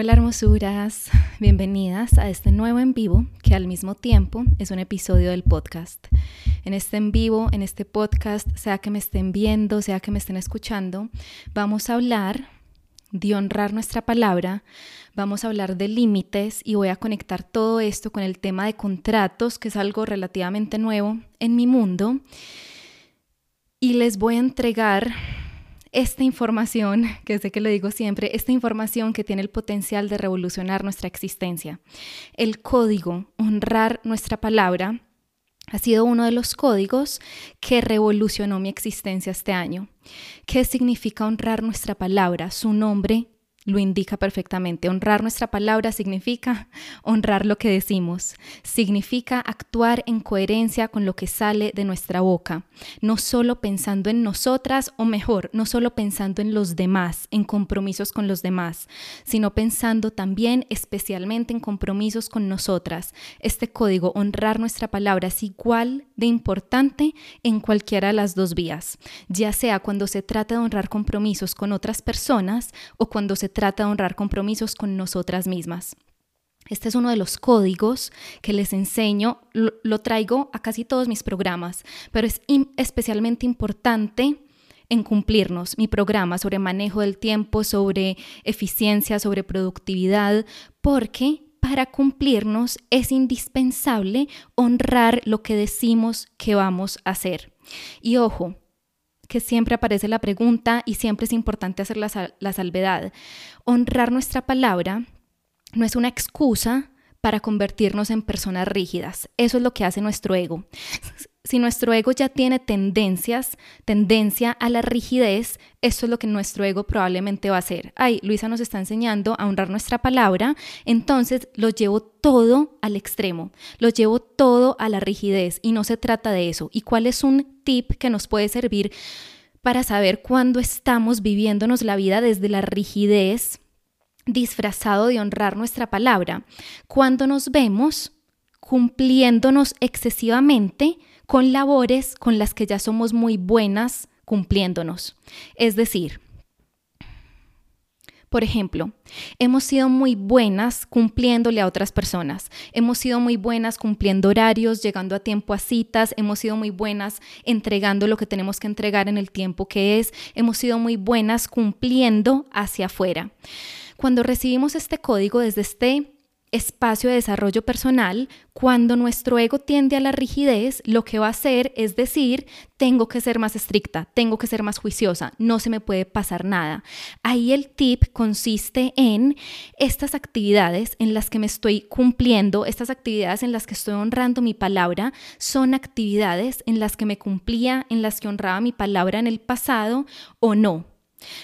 Hola hermosuras, bienvenidas a este nuevo en vivo que al mismo tiempo es un episodio del podcast. En este en vivo, en este podcast, sea que me estén viendo, sea que me estén escuchando, vamos a hablar de honrar nuestra palabra, vamos a hablar de límites y voy a conectar todo esto con el tema de contratos, que es algo relativamente nuevo en mi mundo. Y les voy a entregar esta información, que sé que lo digo siempre, esta información que tiene el potencial de revolucionar nuestra existencia. El código, honrar nuestra palabra, ha sido uno de los códigos que revolucionó mi existencia este año. ¿Qué significa honrar nuestra palabra, su nombre, lo indica perfectamente. Honrar nuestra palabra significa honrar lo que decimos, significa actuar en coherencia con lo que sale de nuestra boca, no solo pensando en nosotras o mejor, no solo pensando en los demás, en compromisos con los demás, sino pensando también especialmente en compromisos con nosotras. Este código, honrar nuestra palabra, es igual de importante en cualquiera de las dos vías, ya sea cuando se trata de honrar compromisos con otras personas o cuando se trata de honrar compromisos con nosotras mismas. Este es uno de los códigos que les enseño, lo, traigo a casi todos mis programas, pero es especialmente importante en cumplirnos mi programa sobre manejo del tiempo, sobre eficiencia, sobre productividad, porque para cumplirnos es indispensable honrar lo que decimos que vamos a hacer. Y ojo, que siempre aparece la pregunta y siempre es importante hacer la, la salvedad. Honrar nuestra palabra no es una excusa para convertirnos en personas rígidas. Eso es lo que hace nuestro ego. Si nuestro ego ya tiene tendencias, tendencia a la rigidez, eso es lo que nuestro ego probablemente va a hacer. Ay, Luisa nos está enseñando a honrar nuestra palabra, entonces lo llevo todo al extremo, lo llevo todo a la rigidez y no se trata de eso. ¿Y cuál es un tip que nos puede servir para saber cuándo estamos viviéndonos la vida desde la rigidez disfrazado de honrar nuestra palabra? Cuando nos vemos cumpliéndonos excesivamente con labores con las que ya somos muy buenas cumpliéndonos. Es decir, por ejemplo, hemos sido muy buenas cumpliéndole a otras personas, hemos sido muy buenas cumpliendo horarios, llegando a tiempo a citas, hemos sido muy buenas entregando lo que tenemos que entregar en el tiempo que es, hemos sido muy buenas cumpliendo hacia afuera. Cuando recibimos este código desde este espacio de desarrollo personal, cuando nuestro ego tiende a la rigidez, lo que va a hacer es decir, tengo que ser más estricta, tengo que ser más juiciosa, no se me puede pasar nada. Ahí el tip consiste en estas actividades en las que me estoy cumpliendo, estas actividades en las que estoy honrando mi palabra, son actividades en las que me cumplía, en las que honraba mi palabra en el pasado o no.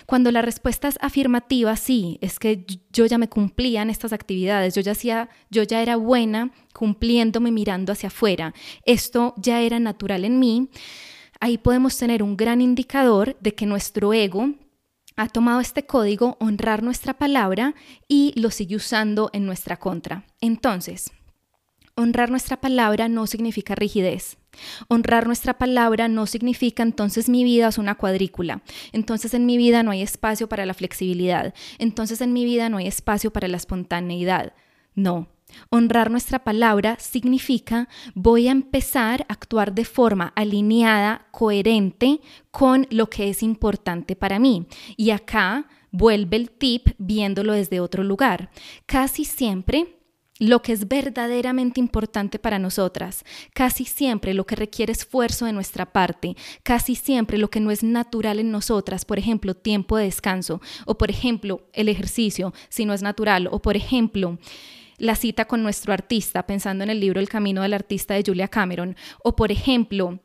Cuando la respuesta es afirmativa, sí, es que yo ya me cumplía en estas actividades, yo ya hacía, yo ya era buena cumpliéndome mirando hacia afuera. Esto ya era natural en mí. Ahí podemos tener un gran indicador de que nuestro ego ha tomado este código, honrar nuestra palabra y lo sigue usando en nuestra contra. Entonces, honrar nuestra palabra no significa rigidez. Honrar nuestra palabra no significa entonces mi vida es una cuadrícula, entonces en mi vida no hay espacio para la flexibilidad, entonces en mi vida no hay espacio para la espontaneidad. No, Honrar nuestra palabra significa voy a empezar a actuar de forma alineada, coherente con lo que es importante para mí. Y acá vuelve el tip viéndolo desde otro lugar. Casi siempre lo que es verdaderamente importante para nosotras, casi siempre lo que requiere esfuerzo de nuestra parte, casi siempre lo que no es natural en nosotras, por ejemplo, tiempo de descanso, o por ejemplo, el ejercicio, si no es natural, o por ejemplo, la cita con nuestro artista, pensando en el libro El Camino del Artista de Julia Cameron, o por ejemplo,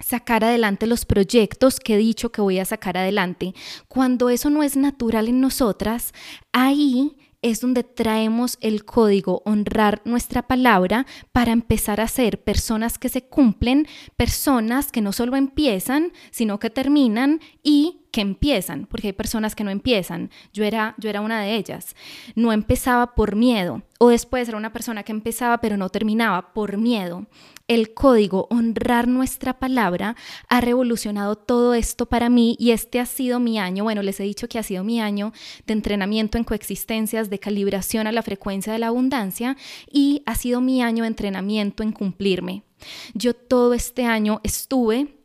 sacar adelante los proyectos que he dicho que voy a sacar adelante. Cuando eso no es natural en nosotras, ahí es donde traemos el código honrar nuestra palabra para empezar a ser personas que se cumplen, personas que no solo empiezan, sino que terminan y que empiezan, porque hay personas que no empiezan. Yo era, yo era una de ellas. No empezaba por miedo, o después era una persona que empezaba pero no terminaba por miedo. El código honrar nuestra palabra ha revolucionado todo esto para mí y este ha sido mi año, bueno, les he dicho que ha sido mi año de entrenamiento en coexistencias, de calibración a la frecuencia de la abundancia y ha sido mi año de entrenamiento en cumplirme. Yo todo este año estuve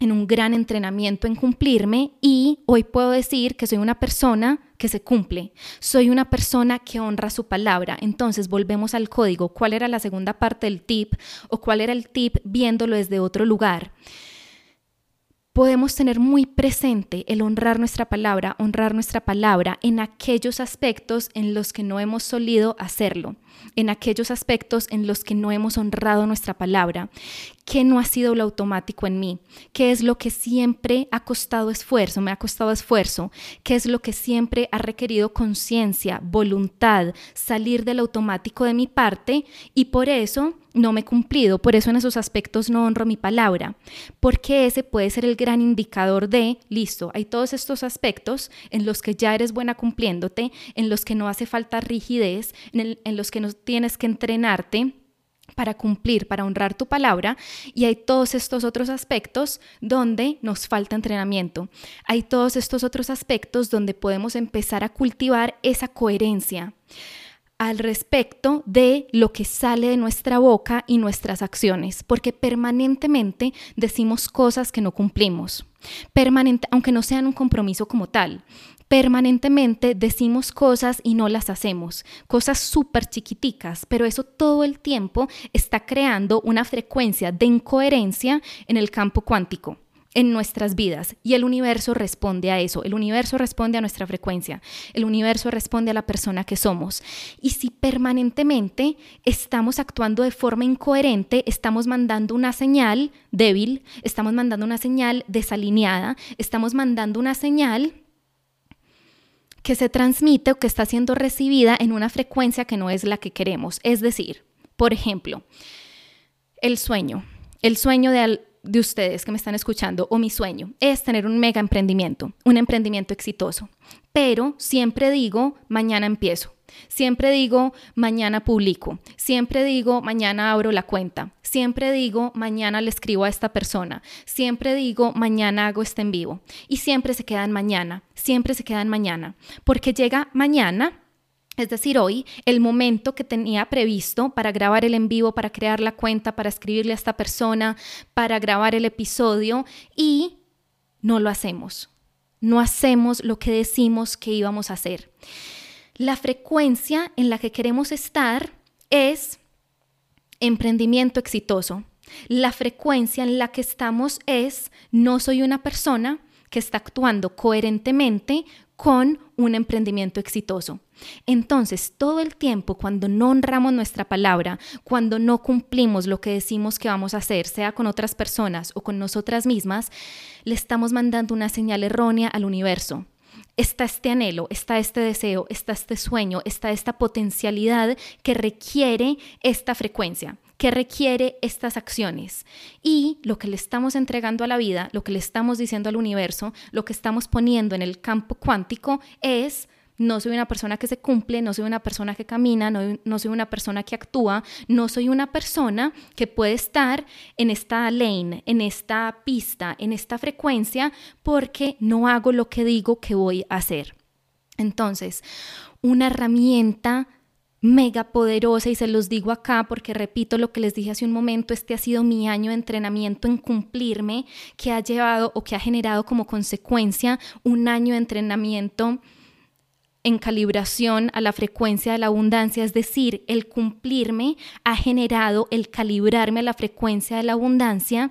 en un gran entrenamiento en cumplirme y hoy puedo decir que soy una persona que se cumple, soy una persona que honra su palabra. Entonces volvemos al código, ¿cuál era la segunda parte del tip o cuál era el tip viéndolo desde otro lugar? podemos tener muy presente el honrar nuestra palabra, honrar nuestra palabra en aquellos aspectos en los que no hemos solido hacerlo, en aquellos aspectos en los que no hemos honrado nuestra palabra. ¿Qué no ha sido lo automático en mí? ¿Qué es lo que siempre ha costado esfuerzo? Me ha costado esfuerzo. ¿Qué es lo que siempre ha requerido conciencia, voluntad, salir del automático de mi parte? Y por eso no me he cumplido, por eso en esos aspectos no honro mi palabra, porque ese puede ser el gran indicador de, listo, hay todos estos aspectos en los que ya eres buena cumpliéndote, en los que no hace falta rigidez, en, en los que no tienes que entrenarte para cumplir, para honrar tu palabra, y hay todos estos otros aspectos donde nos falta entrenamiento. Hay todos estos otros aspectos donde podemos empezar a cultivar esa coherencia al respecto de lo que sale de nuestra boca y nuestras acciones, porque permanentemente decimos cosas que no cumplimos, permanente, aunque no sean un compromiso como tal. Permanentemente decimos cosas y no las hacemos, cosas súper chiquiticas, pero eso todo el tiempo está creando una frecuencia de incoherencia en el campo cuántico en nuestras vidas. Y el universo responde a eso, el universo responde a nuestra frecuencia, el universo responde a la persona que somos. Y si permanentemente estamos actuando de forma incoherente, estamos mandando una señal débil, estamos mandando una señal desalineada, estamos mandando una señal que se transmite o que está siendo recibida en una frecuencia que no es la que queremos. Es decir, por ejemplo, el sueño. El sueño de, de ustedes que me están escuchando o mi sueño es tener un mega emprendimiento, un emprendimiento exitoso. Pero siempre digo, mañana empiezo. Siempre digo, mañana publico. Siempre digo, mañana abro la cuenta. Siempre digo, mañana le escribo a esta persona. Siempre digo, mañana hago este en vivo. Y siempre se quedan mañana. Siempre se quedan mañana. Porque llega mañana es decir, hoy, el momento que tenía previsto para grabar el en vivo, para crear la cuenta, para escribirle a esta persona, para grabar el episodio y no lo hacemos. No hacemos lo que decimos que íbamos a hacer. La frecuencia en la que queremos estar es emprendimiento exitoso. La frecuencia en la que estamos es no soy una persona que está actuando coherentemente con un emprendimiento exitoso. Entonces, todo el tiempo cuando no honramos nuestra palabra, cuando no cumplimos lo que decimos que vamos a hacer, sea con otras personas o con nosotras mismas, le estamos mandando una señal errónea al universo. Está este anhelo, está este deseo, está este sueño, está esta potencialidad que requiere esta frecuencia que requiere estas acciones. Y lo que le estamos entregando a la vida, lo que le estamos diciendo al universo, lo que estamos poniendo en el campo cuántico es no soy una persona que se cumple, no soy una persona que camina, no, soy una persona que actúa, no soy una persona que puede estar en esta lane, en esta pista, en esta frecuencia, porque no hago lo que digo que voy a hacer. Entonces, una herramienta mega poderosa y se los digo acá porque repito lo que les dije hace un momento, este ha sido mi año de entrenamiento en cumplirme que ha llevado o que ha generado como consecuencia un año de entrenamiento en calibración a la frecuencia de la abundancia, es decir, el cumplirme ha generado el calibrarme a la frecuencia de la abundancia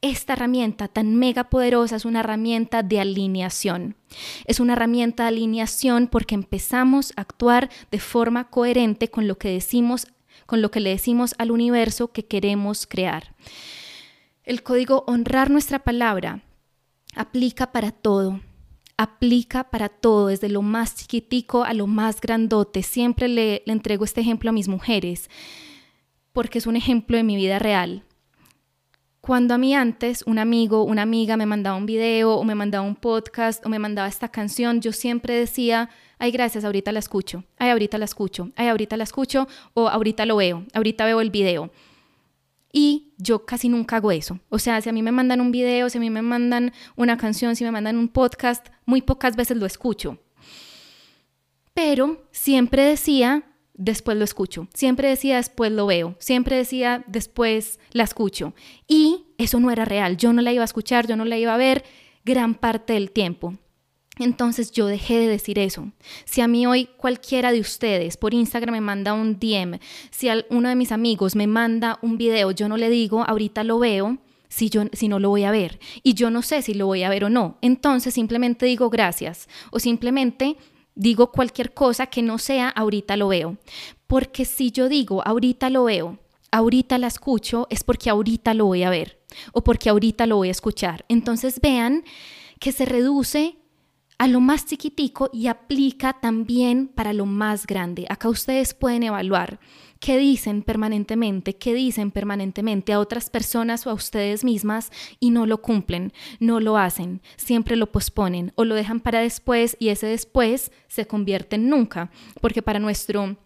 esta herramienta tan mega poderosa es una herramienta de alineación. Es una herramienta de alineación porque empezamos a actuar de forma coherente con lo que decimos, con lo que le decimos al universo que queremos crear. El código honrar nuestra palabra aplica para todo. Aplica para todo, desde lo más chiquitico a lo más grandote. Siempre le, le entrego este ejemplo a mis mujeres porque es un ejemplo de mi vida real Cuando a mí antes un amigo, una amiga me mandaba un video o me mandaba un podcast o me mandaba esta canción, yo siempre decía, ay, gracias, ahorita la escucho, ay, ahorita la escucho, ay, ahorita la escucho o ahorita lo veo, ahorita veo el video. Y yo casi nunca hago eso. O sea, si a mí me mandan un video, si a mí me mandan una canción, si me mandan un podcast, muy pocas veces lo escucho. Pero siempre decía, después lo escucho. Siempre decía, después lo veo. Siempre decía, después la escucho. Y eso no era real. Yo no la iba a escuchar, yo no la iba a ver gran parte del tiempo. Entonces yo dejé de decir eso. Si a mí hoy cualquiera de ustedes por Instagram me manda un DM, si uno de mis amigos me manda un video, yo no le digo, ahorita lo veo, si, yo, si no lo voy a ver. Y yo no sé si lo voy a ver o no. Entonces simplemente digo gracias o simplemente digo cualquier cosa que no sea ahorita lo veo. Porque si yo digo ahorita lo veo, ahorita la escucho, es porque ahorita lo voy a ver o porque ahorita lo voy a escuchar. Entonces vean que se reduce a lo más chiquitico y aplica también para lo más grande. Acá ustedes pueden evaluar qué dicen permanentemente, qué dicen permanentemente a otras personas o a ustedes mismas y no lo cumplen, no lo hacen, siempre lo posponen o lo dejan para después y ese después se convierte en nunca, porque para nuestro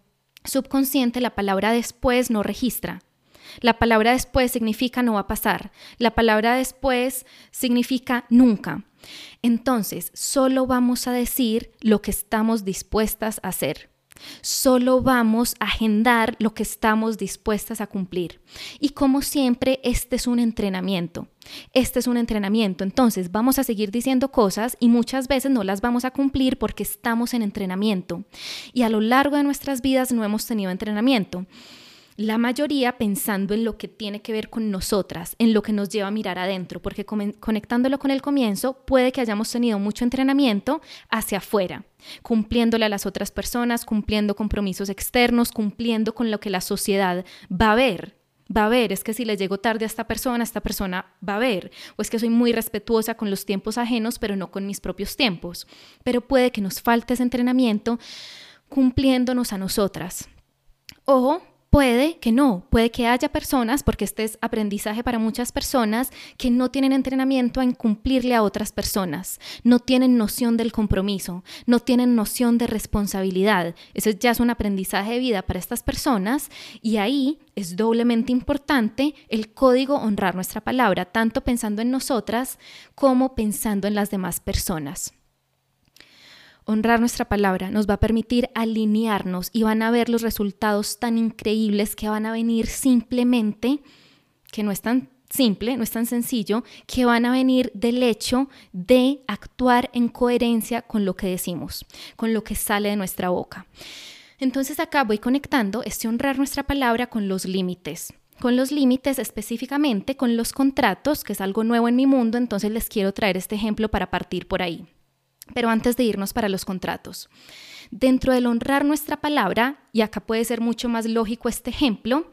subconsciente la palabra después no registra. La palabra después significa no va a pasar. La palabra después significa nunca. Entonces, solo vamos a decir lo que estamos dispuestas a hacer. Solo vamos a agendar lo que estamos dispuestas a cumplir. Y como siempre, este es un entrenamiento. Este es un entrenamiento. Entonces, vamos a seguir diciendo cosas y muchas veces no las vamos a cumplir porque estamos en entrenamiento. Y a lo largo de nuestras vidas no hemos tenido entrenamiento la mayoría pensando en lo que tiene que ver con nosotras, en lo que nos lleva a mirar adentro, porque conectándolo con el comienzo, puede que hayamos tenido mucho entrenamiento hacia afuera, cumpliéndole a las otras personas, cumpliendo compromisos externos, cumpliendo con lo que la sociedad va a ver. Va a ver, es que si le llego tarde a esta persona, esta persona va a ver, o es que soy muy respetuosa con los tiempos ajenos, pero no con mis propios tiempos. Pero puede que nos falte ese entrenamiento cumpliéndonos a nosotras. Ojo, Puede que no, puede que haya personas, porque este es aprendizaje para muchas personas, que no tienen entrenamiento en cumplirle a otras personas, no tienen noción del compromiso, no tienen noción de responsabilidad. Eso ya es un aprendizaje de vida para estas personas y ahí es doblemente importante el código honrar nuestra palabra, tanto pensando en nosotras como pensando en las demás personas. Honrar nuestra palabra nos va a permitir alinearnos y van a ver los resultados tan increíbles que van a venir simplemente, que no es tan simple, no es tan sencillo, que van a venir del hecho de actuar en coherencia con lo que decimos, con lo que sale de nuestra boca. Entonces acá voy conectando este honrar nuestra palabra con los límites con los límites específicamente, con los contratos, que es algo nuevo en mi mundo, entonces les quiero traer este ejemplo para partir por ahí. Pero antes de irnos para los contratos, dentro del honrar nuestra palabra, y acá puede ser mucho más lógico este ejemplo,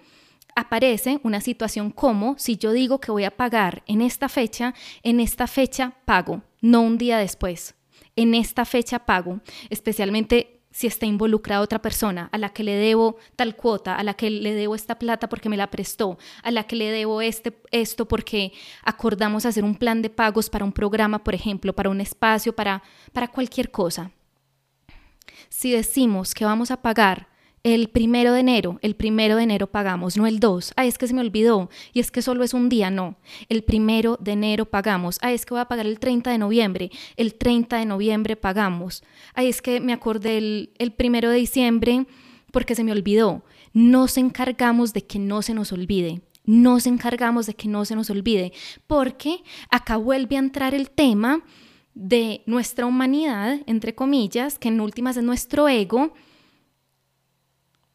aparece una situación como si yo digo que voy a pagar en esta fecha, en esta fecha pago, no un día después. En esta fecha pago, especialmente si está involucrada otra persona a la que le debo tal cuota, a la que le debo esta plata porque me la prestó, a la que le debo este, esto porque acordamos hacer un plan de pagos para un programa, por ejemplo, para un espacio, para, para cualquier cosa. Si decimos que vamos a pagar el primero de enero, el primero de enero pagamos, no el 2. Ah, es que se me olvidó y es que solo es un día, no. El primero de enero pagamos. Ah, es que voy a pagar el 30 de noviembre, el 30 de noviembre pagamos. Ah, es que me acordé el, el primero de diciembre porque se me olvidó. Nos encargamos de que no se nos olvide. Nos encargamos de que no se nos olvide, porque acá vuelve a entrar el tema de nuestra humanidad, entre comillas, que en últimas es nuestro ego,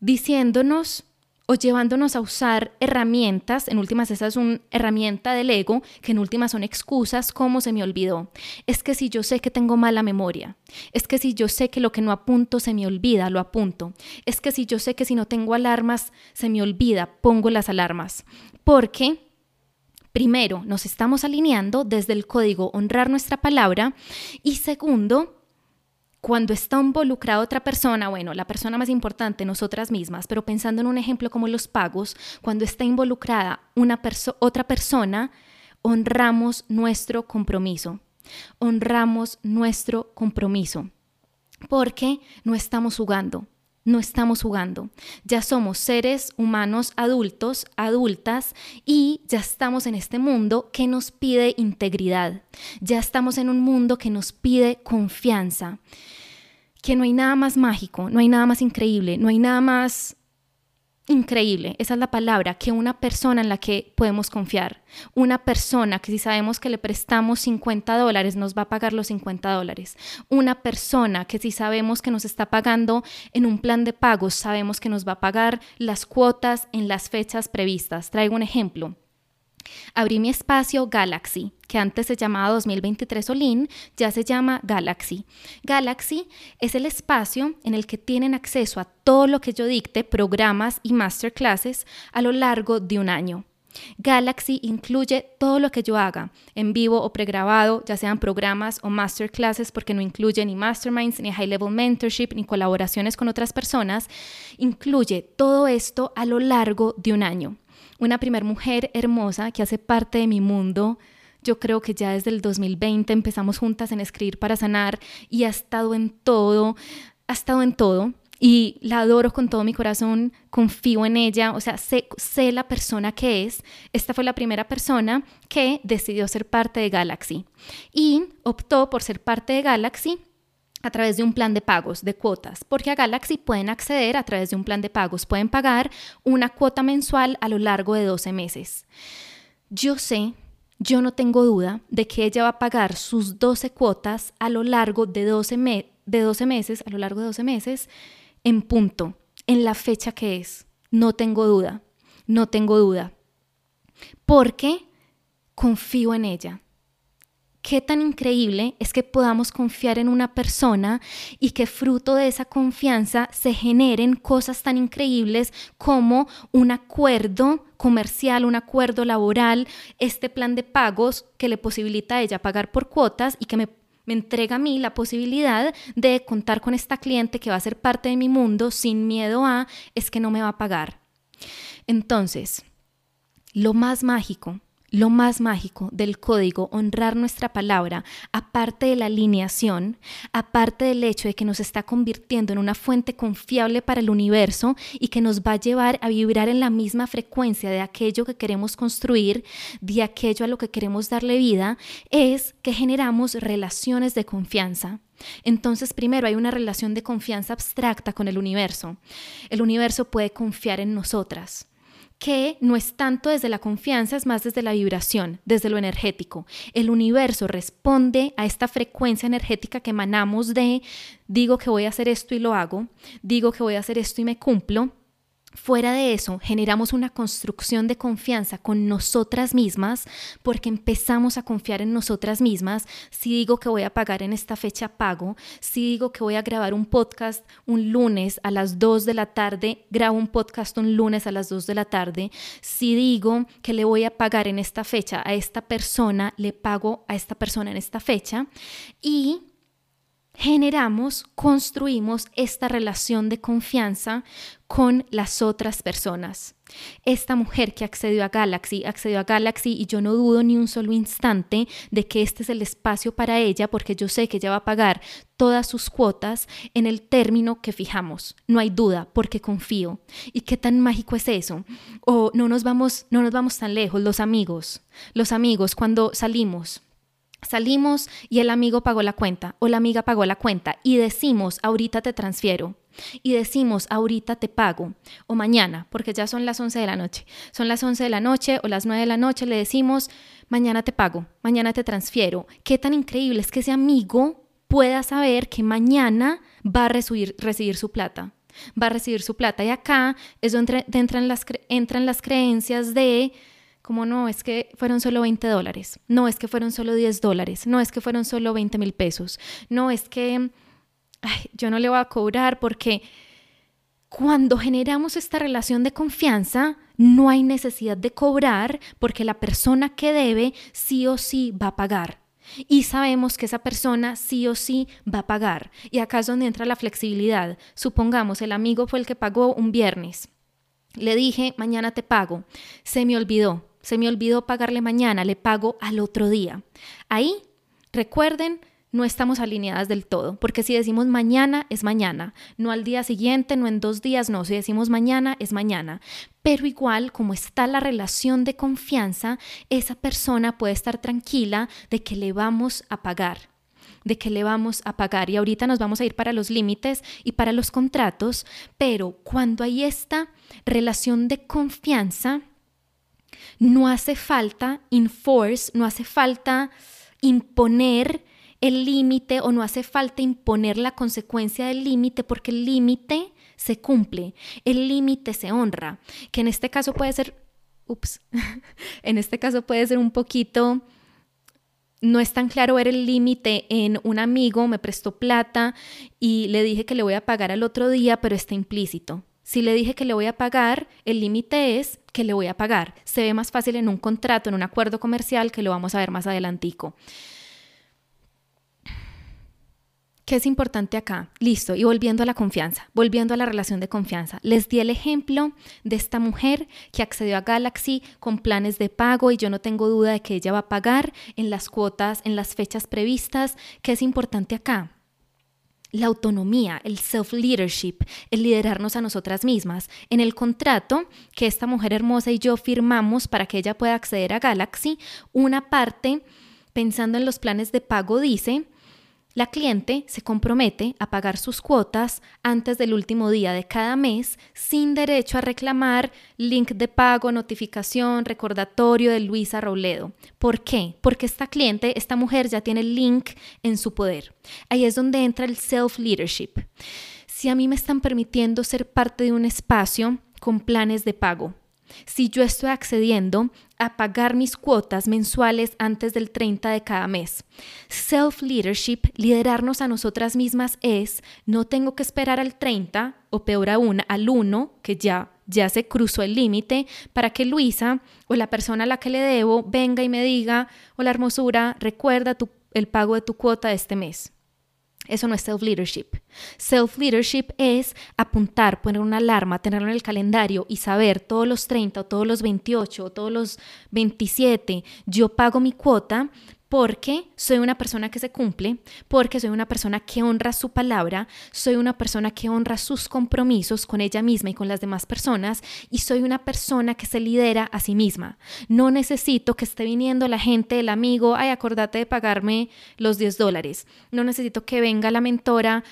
diciéndonos o llevándonos a usar herramientas, en últimas esa es una herramienta del ego, que en últimas son excusas como se me olvidó. Es que si yo sé que tengo mala memoria, es que si yo sé que lo que no apunto se me olvida, lo apunto. Es que si yo sé que si no tengo alarmas se me olvida, pongo las alarmas. Porque primero nos estamos alineando desde el código honrar nuestra palabra y segundo, cuando está involucrada otra persona, bueno, la persona más importante, nosotras mismas, pero pensando en un ejemplo como los pagos, cuando está involucrada una otra persona, honramos nuestro compromiso. Honramos nuestro compromiso. Porque no estamos jugando, no estamos jugando. Ya somos seres humanos adultos, adultas, y ya estamos en este mundo que nos pide integridad. Ya estamos en un mundo que nos pide confianza. Que no hay nada más mágico, no hay nada más increíble, no hay nada más increíble, esa es la palabra, que una persona en la que podemos confiar, una persona que si sabemos que le prestamos 50 dólares nos va a pagar los 50 dólares, una persona que si sabemos que nos está pagando en un plan de pagos, sabemos que nos va a pagar las cuotas en las fechas previstas. Traigo un ejemplo. Abrí mi espacio Galaxy, que antes se llamaba 2023 Olin, ya se llama Galaxy. Galaxy es el espacio en el que tienen acceso a todo lo que yo dicte, programas y masterclasses a lo largo de un año. Galaxy incluye todo lo que yo haga, en vivo o pregrabado, ya sean programas o masterclasses, porque no incluye ni masterminds, ni high level mentorship, ni colaboraciones con otras personas. Incluye todo esto a lo largo de un año una primer mujer hermosa que hace parte de mi mundo. Yo creo que ya desde el 2020 empezamos juntas en escribir para sanar y ha estado en todo, ha estado en todo y la adoro con todo mi corazón, confío en ella, o sea, sé, sé, la persona que es. Esta fue la primera persona que decidió ser parte de Galaxy y optó por ser parte de Galaxy a través de un plan de pagos, de cuotas, porque a Galaxy pueden acceder a través de un plan de pagos, pueden pagar una cuota mensual a lo largo de 12 meses. Yo sé, yo no tengo duda de que ella va a pagar sus 12 cuotas a lo largo de 12, de 12 meses, a lo largo de 12 meses, en punto, en la fecha que es. No tengo duda, no tengo duda. Porque confío en ella qué tan increíble es que podamos confiar en una persona y que fruto de esa confianza se generen cosas tan increíbles como un acuerdo comercial, un acuerdo laboral, este plan de pagos que le posibilita a ella pagar por cuotas y que me, me entrega a mí la posibilidad de contar con esta cliente que va a ser parte de mi mundo sin miedo a es que no me va a pagar. Entonces, lo más mágico lo más mágico del código, honrar nuestra palabra, aparte de la alineación, aparte del hecho de que nos está convirtiendo en una fuente confiable para el universo y que nos va a llevar a vibrar en la misma frecuencia de aquello que queremos construir, de aquello a lo que queremos darle vida, es que generamos relaciones de confianza. Entonces, primero hay una relación de confianza abstracta con el universo. El universo puede confiar en nosotras que no es tanto desde la confianza, es más desde la vibración, desde lo energético. El universo responde a esta frecuencia energética que emanamos de digo que voy a hacer esto y lo hago, digo que voy a hacer esto y me cumplo Fuera de eso, generamos una construcción de confianza con nosotras mismas porque empezamos a confiar en nosotras mismas. Si digo que voy a pagar en esta fecha, pago. Si digo que voy a grabar un podcast un lunes a las 2 de la tarde, grabo un podcast un lunes a las 2 de la tarde. Si digo que le voy a pagar en esta fecha a esta persona, le pago a esta persona en esta fecha. Y generamos, construimos esta relación de confianza con las otras personas. Esta mujer que accedió a Galaxy, accedió a Galaxy y yo no dudo ni un solo instante de que este es el espacio para ella porque yo sé que ella va a pagar todas sus cuotas en el término que fijamos. No hay duda porque confío. ¿Y qué tan mágico es eso? O no nos vamos no nos vamos tan lejos, los amigos. Los amigos cuando salimos Salimos y el amigo pagó la cuenta o la amiga pagó la cuenta y decimos, ahorita te transfiero. Y decimos, ahorita te pago. O mañana, porque ya son las 11 de la noche. Son las 11 de la noche o las 9 de la noche, le decimos, mañana te pago, mañana te transfiero. Qué tan increíble es que ese amigo pueda saber que mañana va a recibir, recibir su plata. Va a recibir su plata. Y acá es donde entran las, entran las creencias de como no, es que fueron solo 20 dólares, no, es que fueron solo 10 dólares, no, es que fueron solo 20 mil pesos, no, es que yo no le voy a cobrar porque cuando generamos esta relación de confianza, no hay necesidad de cobrar porque la persona que debe sí o sí va a pagar. y sabemos que esa persona sí o sí va a pagar. Y acá es donde entra la flexibilidad. Supongamos el amigo fue el que pagó un viernes. Le dije, mañana te pago. Se me olvidó. Se me olvidó pagarle mañana. Le pago al otro día. Ahí, recuerden, no estamos alineadas del todo, porque si decimos mañana es mañana, no al día siguiente, no en dos días, no, si decimos mañana es mañana. Pero igual, como está la relación de confianza, esa persona puede estar tranquila de que le vamos a pagar de que le vamos a pagar. Y ahorita nos vamos a ir para los límites y para los contratos, pero cuando hay esta relación de confianza, no hace falta enforce, no hace falta imponer el límite o no hace falta imponer la consecuencia del límite porque el límite se cumple, el límite se honra, que en este caso puede ser, ups, en este caso puede ser un poquito, no es tan claro ver el límite en un amigo, me prestó plata y le dije que le voy a pagar al otro día, pero está implícito. Si le dije que le voy a pagar, el límite es que le voy a pagar. Se ve más fácil en un contrato, en un acuerdo comercial, que lo vamos a ver más adelantico. ¿Qué es importante acá? Listo, y volviendo a la confianza, volviendo a la relación de confianza. Les di el ejemplo de esta mujer que accedió a Galaxy con planes de pago y yo no tengo duda de que ella va a pagar en las cuotas, en las fechas previstas. ¿Qué es importante acá? La autonomía, el self-leadership, el liderarnos a nosotras mismas. En el contrato que esta mujer hermosa y yo firmamos para que ella pueda acceder a Galaxy, una parte, pensando en los planes de pago, dice la cliente se compromete a pagar sus cuotas antes del último día de cada mes sin derecho a reclamar link de pago, notificación, recordatorio de Luisa Robledo. ¿Por qué? Porque esta cliente, esta mujer ya tiene el link en su poder. Ahí es donde entra el self-leadership. Si a mí me están permitiendo ser parte de un espacio con planes de pago, si yo estoy accediendo a pagar mis cuotas mensuales antes del 30 de cada mes. Self-leadership, liderarnos a nosotras mismas es, no tengo que esperar al 30 o peor aún al 1, que ya ya se cruzó el límite para que Luisa o la persona a la que le debo venga y me diga, hola hermosura, recuerda el pago de tu cuota de este mes. Eso no es self-leadership. Self-leadership es apuntar, poner una alarma, tenerlo en el calendario y saber todos los 30 o todos los 28 o todos los 27, yo pago mi cuota porque soy una persona que se cumple, porque soy una persona que honra su palabra, soy una persona que honra sus compromisos con ella misma y con las demás personas y soy una persona que se lidera a sí misma. No necesito que esté viniendo la gente, el amigo, ay, acordate de pagarme los 10 dólares. No necesito que venga la mentora,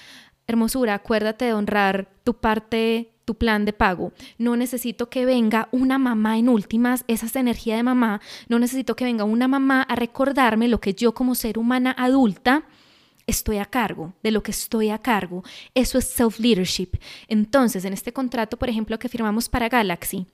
hermosura, acuérdate de honrar tu parte tu plan de pago. No necesito que venga una mamá en últimas, esa es energía de mamá. No necesito que venga una mamá a recordarme lo que yo como ser humana adulta estoy a cargo, de lo que estoy a cargo. Eso es self-leadership. Entonces, en este contrato, por ejemplo, que firmamos para Galaxy,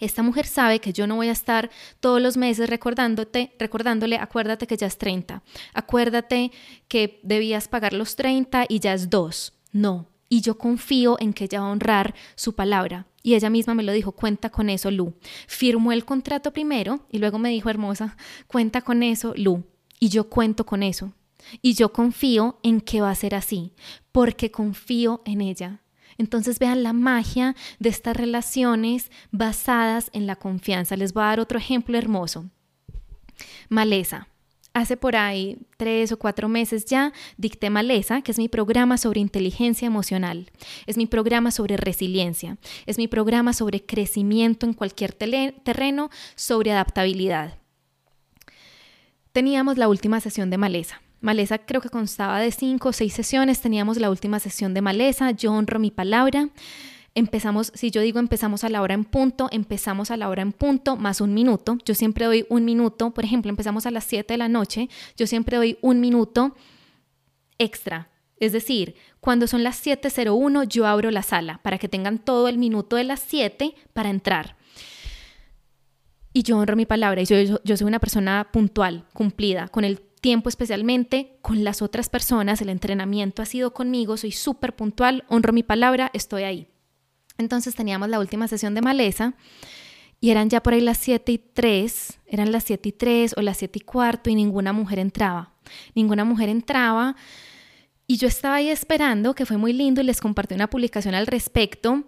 esta mujer sabe que yo no voy a estar todos los meses recordándote, recordándole, acuérdate que ya es 30, acuérdate que debías pagar los 30 y ya es 2. No, y yo confío en que ella va a honrar su palabra. Y ella misma me lo dijo, cuenta con eso, Lu. Firmó el contrato primero y luego me dijo, hermosa, cuenta con eso, Lu. Y yo cuento con eso. Y yo confío en que va a ser así, porque confío en ella. Entonces vean la magia de estas relaciones basadas en la confianza. Les voy a dar otro ejemplo hermoso. Maleza. Hace por ahí tres o cuatro meses ya dicté Maleza, que es mi programa sobre inteligencia emocional, es mi programa sobre resiliencia, es mi programa sobre crecimiento en cualquier terreno, sobre adaptabilidad. Teníamos la última sesión de Maleza. Maleza creo que constaba de cinco o seis sesiones, teníamos la última sesión de Maleza, yo honro mi palabra. Empezamos, si yo digo empezamos a la hora en punto, empezamos a la hora en punto más un minuto. Yo siempre doy un minuto, por ejemplo, empezamos a las 7 de la noche, yo siempre doy un minuto extra. Es decir, cuando son las 7.01 yo abro la sala para que tengan todo el minuto de las 7 para entrar. Y yo honro mi palabra y yo, yo soy una persona puntual, cumplida, con el tiempo especialmente con las otras personas, el entrenamiento ha sido conmigo, soy súper puntual, honro mi palabra, estoy ahí. Entonces teníamos la última sesión de maleza y eran ya por ahí las 7 y 3, eran las 7 y 3 o las 7 y cuarto y ninguna mujer entraba. Ninguna mujer entraba. Y yo estaba ahí esperando, que fue muy lindo y les compartí una publicación al respecto.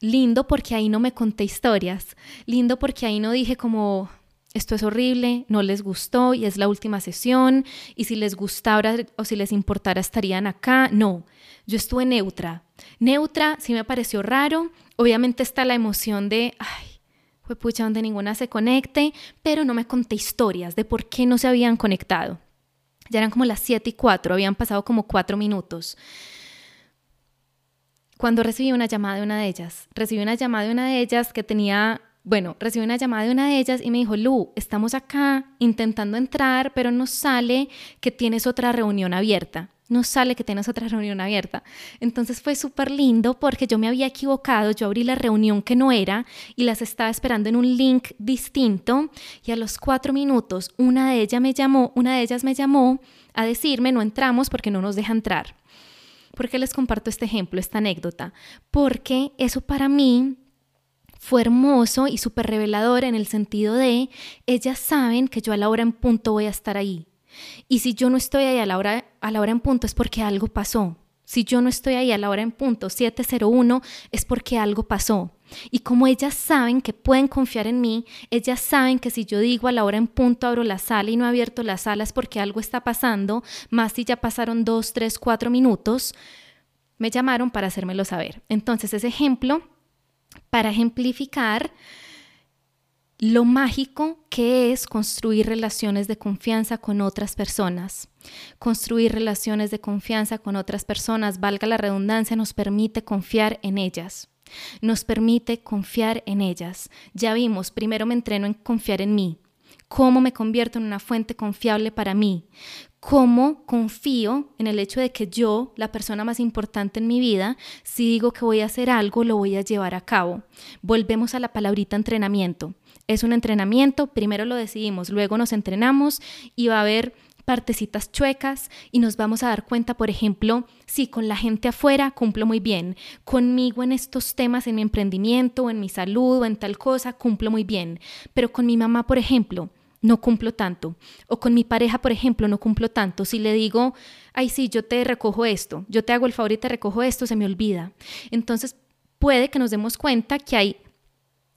Lindo porque ahí no me conté historias. Lindo porque ahí no dije como, esto es horrible, no les gustó y es la última sesión y si les gustara o si les importara estarían acá. No, yo estuve neutra. Neutra sí me pareció raro. Obviamente está la emoción de, ay, fue pucha donde ninguna se conecte, pero no me conté historias de por qué no se habían conectado. Ya eran como las 7 y 4, habían pasado como 4 minutos. Cuando recibí una llamada de una de ellas, recibí una llamada de una de ellas que tenía bueno, recibí una llamada de una de ellas y me dijo, Lu, estamos acá intentando entrar, pero nos sale que tienes otra reunión abierta. Nos sale que tienes otra reunión abierta. Entonces fue súper lindo porque yo me había equivocado, yo abrí la reunión que no era y las estaba esperando en un link distinto y a los cuatro minutos una de ellas me llamó, una de ellas me llamó a decirme no entramos porque no nos deja entrar. ¿Por qué les comparto este ejemplo, esta anécdota? Porque eso para mí fue hermoso y súper revelador en el sentido de ellas saben que yo a la hora en punto voy a estar ahí. Y si yo no estoy ahí a la hora, a la hora en punto es porque algo pasó. Si yo no estoy ahí a la hora en punto 701 es porque algo pasó. Y como ellas saben que pueden confiar en mí, ellas saben que si yo digo a la hora en punto abro la sala y no he abierto la sala es porque algo está pasando, más si ya pasaron dos, tres, cuatro minutos, me llamaron para hacérmelo saber. Entonces ese ejemplo para ejemplificar lo mágico que es construir relaciones de confianza con otras personas. Construir relaciones de confianza con otras personas, valga la redundancia, nos permite confiar en ellas. Nos permite confiar en ellas. Ya vimos, primero me entreno en confiar en mí. ¿Cómo me convierto en una fuente confiable para mí? Cómo confío en el hecho de que yo, la persona más importante en mi vida, si digo que voy a hacer algo, lo voy a llevar a cabo. Volvemos a la palabrita entrenamiento. Es un entrenamiento, primero lo decidimos, luego nos entrenamos y va a haber partecitas chuecas y nos vamos a dar cuenta, por ejemplo, si con la gente afuera cumplo muy bien, conmigo en estos temas, en mi emprendimiento, en mi salud o en tal cosa, cumplo muy bien, pero con mi mamá, por ejemplo, no cumplo tanto. O con mi pareja, por ejemplo, no cumplo tanto. Si le digo, ay, sí, yo te recojo esto, yo te hago el favor y te recojo esto, se me olvida. Entonces, puede que nos demos cuenta que hay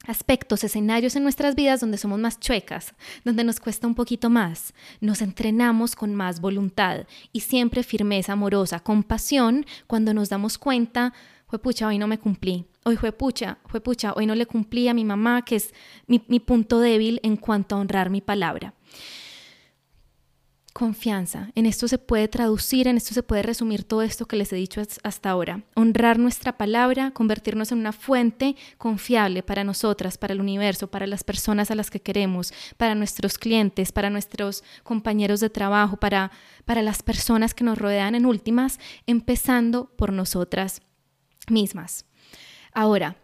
aspectos, escenarios en nuestras vidas donde somos más chuecas, donde nos cuesta un poquito más. Nos entrenamos con más voluntad y siempre firmeza amorosa, compasión cuando nos damos cuenta, fue pucha, hoy no me cumplí, hoy fue pucha, fue pucha, hoy no le cumplí a mi mamá, que es mi, punto débil en cuanto a honrar mi palabra. Confianza. En esto se puede traducir, en esto se puede resumir todo esto que les he dicho hasta ahora. Honrar nuestra palabra, convertirnos en una fuente confiable para nosotras, para el universo, para las personas a las que queremos, para nuestros clientes, para nuestros compañeros de trabajo, para, para las personas que nos rodean en últimas, empezando por nosotras mismas. Ahora,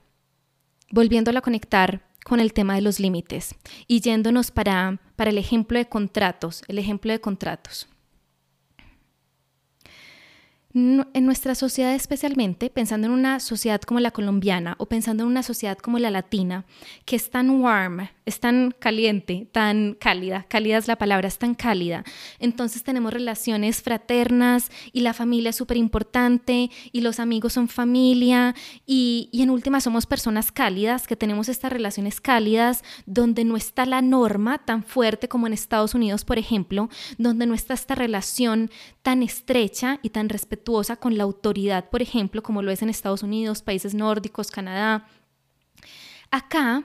volviéndola a conectar con el tema de los límites y yéndonos para, para el ejemplo de contratos, el ejemplo de contratos en nuestra sociedad especialmente, pensando en una sociedad como la colombiana o pensando en una sociedad como la latina, que es tan warm, es tan caliente, tan cálida, cálida es la palabra, es tan cálida, entonces tenemos relaciones fraternas y la familia es súper importante y los amigos son familia y, y en última somos personas cálidas, que tenemos estas relaciones cálidas donde no está la norma tan fuerte como en Estados Unidos, por ejemplo, donde no está esta relación tan estrecha y tan respetuosa con la autoridad, por ejemplo, como lo es en Estados Unidos, países nórdicos, Canadá. Acá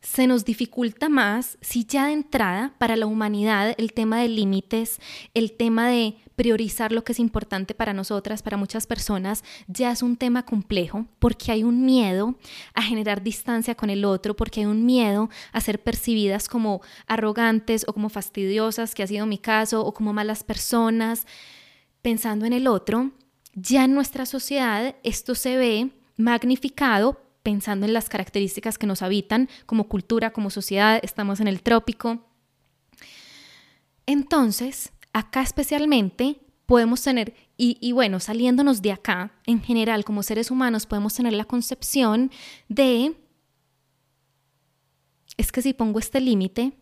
se nos dificulta más si ya de entrada para la humanidad el tema de límites, el tema de priorizar lo que es importante para nosotras, para muchas personas, ya es un tema complejo porque hay un miedo a generar distancia con el otro, porque hay un miedo a ser percibidas como arrogantes o como fastidiosas, que ha sido mi caso, o como malas personas pensando en el otro, ya en nuestra sociedad esto se ve magnificado pensando en las características que nos habitan como cultura, como sociedad, estamos en el trópico. Entonces, acá especialmente podemos tener, y, y, bueno, saliéndonos de acá, en general como seres humanos podemos tener la concepción de es que si pongo este límite,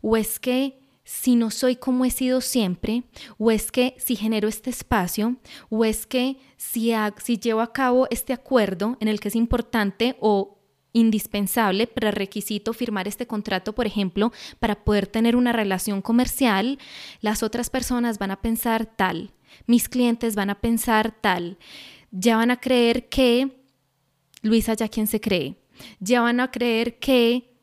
o es que si no soy como he sido siempre, o es que si genero este espacio, o es que si, si llevo a cabo este acuerdo en el que es importante o indispensable, prerequisito firmar este contrato, por ejemplo, para poder tener una relación comercial, las otras personas van a pensar tal, mis clientes van a pensar tal, ya van a creer que Luisa ya quien se cree, ya van a creer que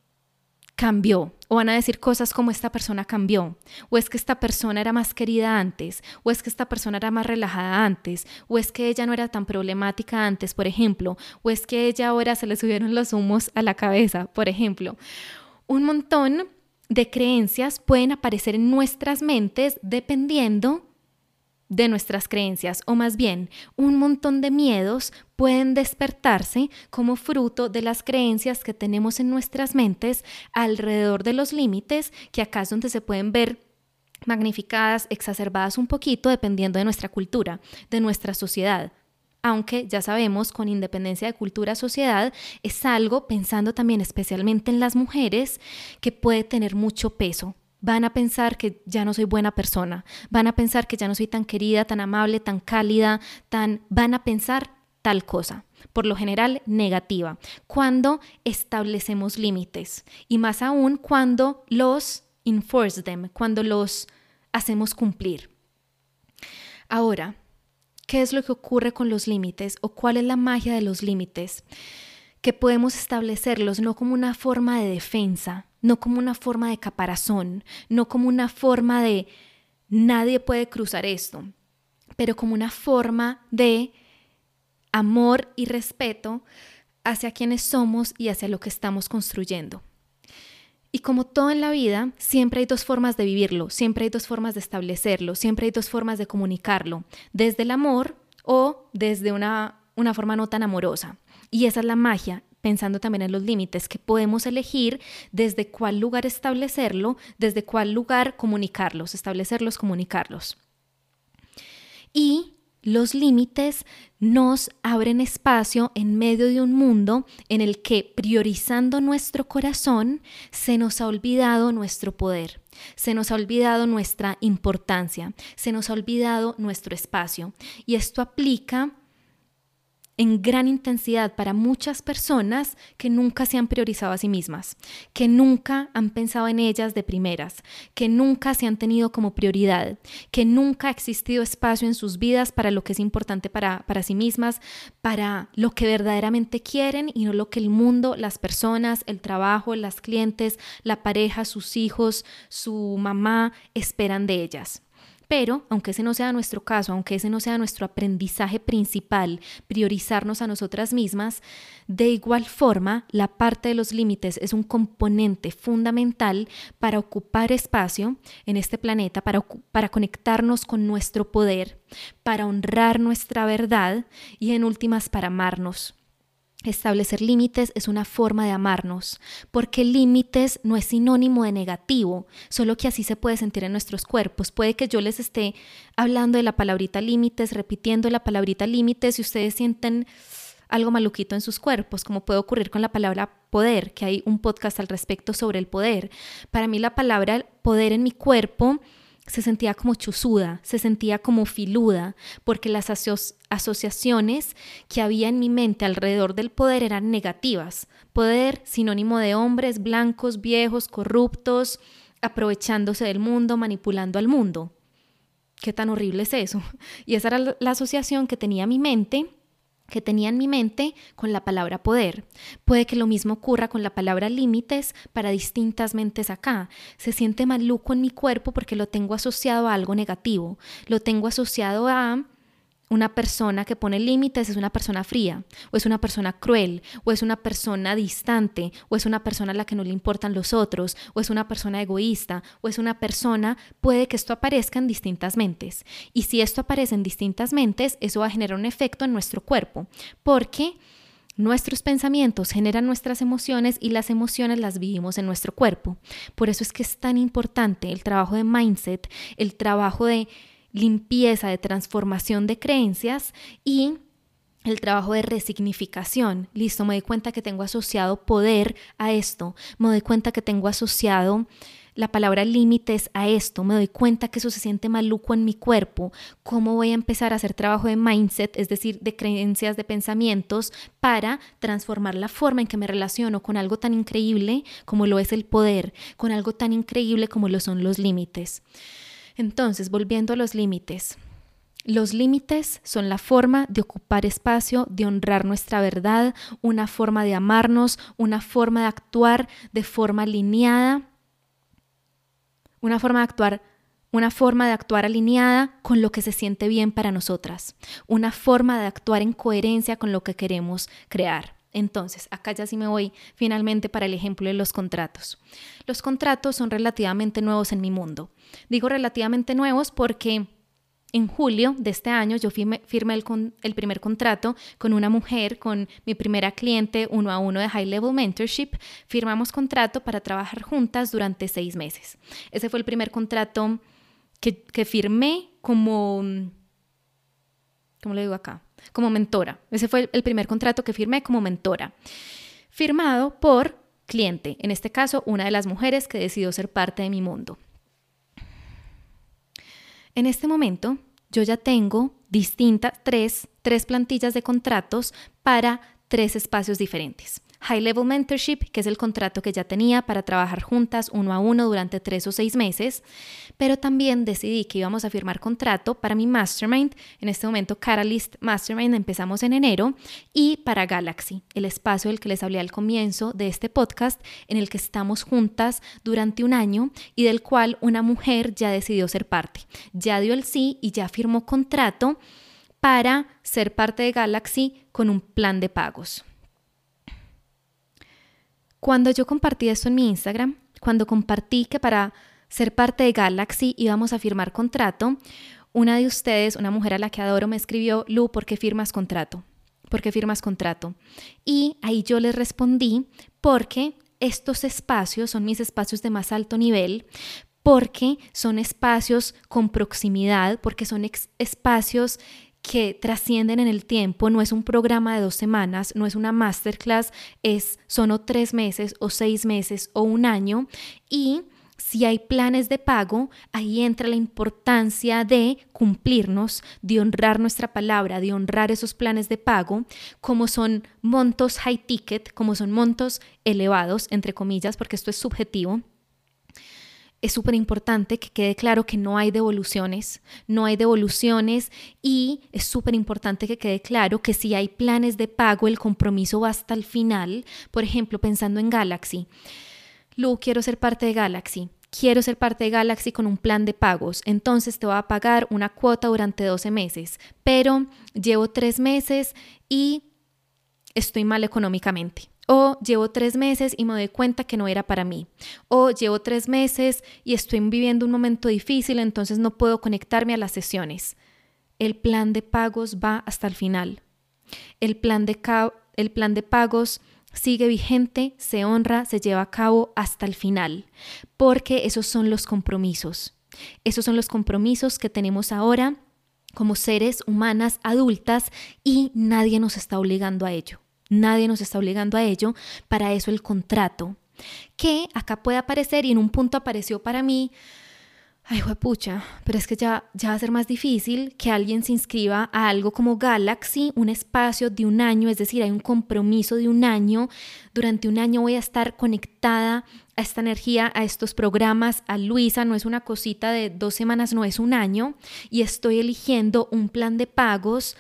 cambió o van a decir cosas como esta persona cambió, o es que esta persona era más querida antes, o es que esta persona era más relajada antes, o es que ella no era tan problemática antes, por ejemplo, o es que ella ahora se le subieron los humos a la cabeza, por ejemplo. Un montón de creencias pueden aparecer en nuestras mentes dependiendo de nuestras creencias, o más bien, un montón de miedos pueden despertarse como fruto de las creencias que tenemos en nuestras mentes alrededor de los límites, que acá es donde se pueden ver magnificadas, exacerbadas un poquito, dependiendo de nuestra cultura, de nuestra sociedad. Aunque ya sabemos, con independencia de cultura, sociedad, es algo, pensando también especialmente en las mujeres, que puede tener mucho peso, van a pensar que ya no soy buena persona, van a pensar que ya no soy tan querida, tan amable, tan cálida, tan van a pensar tal cosa, por lo general negativa, cuando establecemos límites y más aún cuando los enforce them, cuando los hacemos cumplir. Ahora, ¿qué es lo que ocurre con los límites o cuál es la magia de los límites? Que podemos establecerlos no como una forma de defensa, no como una forma de caparazón, no como una forma de nadie puede cruzar esto, pero como una forma de amor y respeto hacia quienes somos y hacia lo que estamos construyendo. Y como todo en la vida, siempre hay dos formas de vivirlo, siempre hay dos formas de establecerlo, siempre hay dos formas de comunicarlo, desde el amor o desde una, una forma no tan amorosa. Y esa es la magia, pensando también en los límites, que podemos elegir desde cuál lugar establecerlo, desde cuál lugar comunicarlos, establecerlos, comunicarlos. Y los límites nos abren espacio en medio de un mundo en el que, priorizando nuestro corazón, se nos ha olvidado nuestro poder, se nos ha olvidado nuestra importancia, se nos ha olvidado nuestro espacio. Y esto aplica en gran intensidad para muchas personas que nunca se han priorizado a sí mismas, que nunca han pensado en ellas de primeras, que nunca se han tenido como prioridad, que nunca ha existido espacio en sus vidas para lo que es importante para, para sí mismas, para lo que verdaderamente quieren y no lo que el mundo, las personas, el trabajo, las clientes, la pareja, sus hijos, su mamá esperan de ellas. Pero, aunque ese no sea nuestro caso, aunque ese no sea nuestro aprendizaje principal, priorizarnos a nosotras mismas, de igual forma, la parte de los límites es un componente fundamental para ocupar espacio en este planeta, para, para conectarnos con nuestro poder, para honrar nuestra verdad y en últimas para amarnos. Establecer límites es una forma de amarnos, porque límites no es sinónimo de negativo, solo que así se puede sentir en nuestros cuerpos. Puede que yo les esté hablando de la palabrita límites, repitiendo la palabrita límites y ustedes sienten algo maluquito en sus cuerpos, como puede ocurrir con la palabra poder, que hay un podcast al respecto sobre el poder. Para mí la palabra poder en mi cuerpo se sentía como chuzuda, se sentía como filuda, porque las asociaciones que había en mi mente alrededor del poder eran negativas. Poder, sinónimo de hombres blancos, viejos, corruptos, aprovechándose del mundo, manipulando al mundo. ¿Qué tan horrible es eso? Y esa era la asociación que tenía mi mente que tenía en mi mente con la palabra poder. Puede que lo mismo ocurra con la palabra límites para distintas mentes acá. Se siente maluco en mi cuerpo porque lo tengo asociado a algo negativo. Lo tengo asociado a una persona que pone límites es una persona fría, o es una persona cruel, o es una persona distante, o es una persona a la que no le importan los otros, o es una persona egoísta, o es una persona, puede que esto aparezca en distintas mentes. Y si esto aparece en distintas mentes, eso va a generar un efecto en nuestro cuerpo, porque Nuestros pensamientos generan nuestras emociones y las emociones las vivimos en nuestro cuerpo. Por eso es que es tan importante el trabajo de mindset, el trabajo de limpieza, de transformación de creencias y el trabajo de resignificación. Listo, me doy cuenta que tengo asociado poder a esto, me doy cuenta que tengo asociado la palabra límites a esto, me doy cuenta que eso se siente maluco en mi cuerpo, cómo voy a empezar a hacer trabajo de mindset, es decir, de creencias, de pensamientos, para transformar la forma en que me relaciono con algo tan increíble como lo es el poder, con algo tan increíble como lo son los límites. Entonces, volviendo a los límites, los límites son la forma de ocupar espacio, de honrar nuestra verdad, una forma de amarnos, una forma de actuar de forma alineada, una forma de actuar, una forma de actuar alineada con lo que se siente bien para nosotras, una forma de actuar en coherencia con lo que queremos crear. Entonces, acá ya sí me voy finalmente para el ejemplo de los contratos. Los contratos son relativamente nuevos en mi mundo. Digo relativamente nuevos porque en julio de este año yo firmé, el, primer contrato con una mujer, con mi primera cliente uno a uno de High Level Mentorship. Firmamos contrato para trabajar juntas durante seis meses. Ese fue el primer contrato que, que firmé como, ¿cómo le digo acá? Como mentora. Ese fue el primer contrato que firmé como mentora. Firmado por cliente, en este caso una de las mujeres que decidió ser parte de mi mundo. En este momento, yo ya tengo distintas, tres, tres plantillas de contratos para tres espacios diferentes. High Level Mentorship, que es el contrato que ya tenía para trabajar juntas uno a uno durante tres o seis meses, pero también decidí que íbamos a firmar contrato para mi Mastermind, en este momento Catalyst Mastermind empezamos en enero, y para Galaxy, el espacio del que les hablé al comienzo de este podcast, en el que estamos juntas durante un año y del cual una mujer ya decidió ser parte, ya dio el sí y ya firmó contrato para ser parte de Galaxy con un plan de pagos. Cuando yo compartí esto en mi Instagram, cuando compartí que para ser parte de Galaxy íbamos a firmar contrato, una de ustedes, una mujer a la que adoro, me escribió, Lu, ¿por qué firmas contrato? ¿Por qué firmas contrato? Y ahí yo le respondí, porque estos espacios son mis espacios de más alto nivel, porque son espacios con proximidad, porque son espacios que trascienden en el tiempo, no es un programa de dos semanas, no es una masterclass, es, son o tres meses o seis meses o un año. Y si hay planes de pago, ahí entra la importancia de cumplirnos, de honrar nuestra palabra, de honrar esos planes de pago, como son montos high ticket, como son montos elevados, entre comillas, porque esto es subjetivo es súper importante que quede claro que no hay devoluciones, no hay devoluciones y es súper importante que quede claro que si hay planes de pago, el compromiso va hasta el final. Por ejemplo, pensando en Galaxy. Lu, quiero ser parte de Galaxy. Quiero ser parte de Galaxy con un plan de pagos, entonces te voy a pagar una cuota durante 12 meses, pero llevo tres meses y estoy mal económicamente. O llevo tres meses y me doy cuenta que no era para mí. O llevo tres meses y estoy viviendo un momento difícil, entonces no puedo conectarme a las sesiones. El plan de pagos va hasta el final. El plan de, el plan de pagos sigue vigente, se honra, se lleva a cabo hasta el final, porque esos son los compromisos. Esos son los compromisos que tenemos ahora como seres humanas adultas y nadie nos está obligando a ello. Nadie nos está obligando a ello. Para eso el contrato, que acá puede aparecer y en un punto apareció para mí. Ay, pucha, pero es que ya, ya va a ser más difícil que alguien se inscriba a algo como Galaxy, un espacio de un año, es decir, hay un compromiso de un año. Durante un año voy a estar conectada a esta energía, a estos programas, a Luisa, no es una cosita de dos semanas, no es un año, y estoy eligiendo un plan de pagos.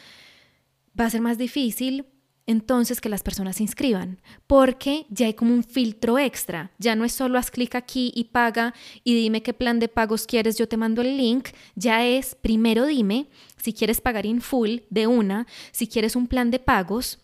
Va a ser más difícil entonces que las personas se inscriban, porque ya hay como un filtro extra, ya no es solo haz clic aquí y paga y dime qué plan de pagos quieres, yo te mando el link, ya es primero dime si quieres pagar in full de una, si quieres un plan de pagos,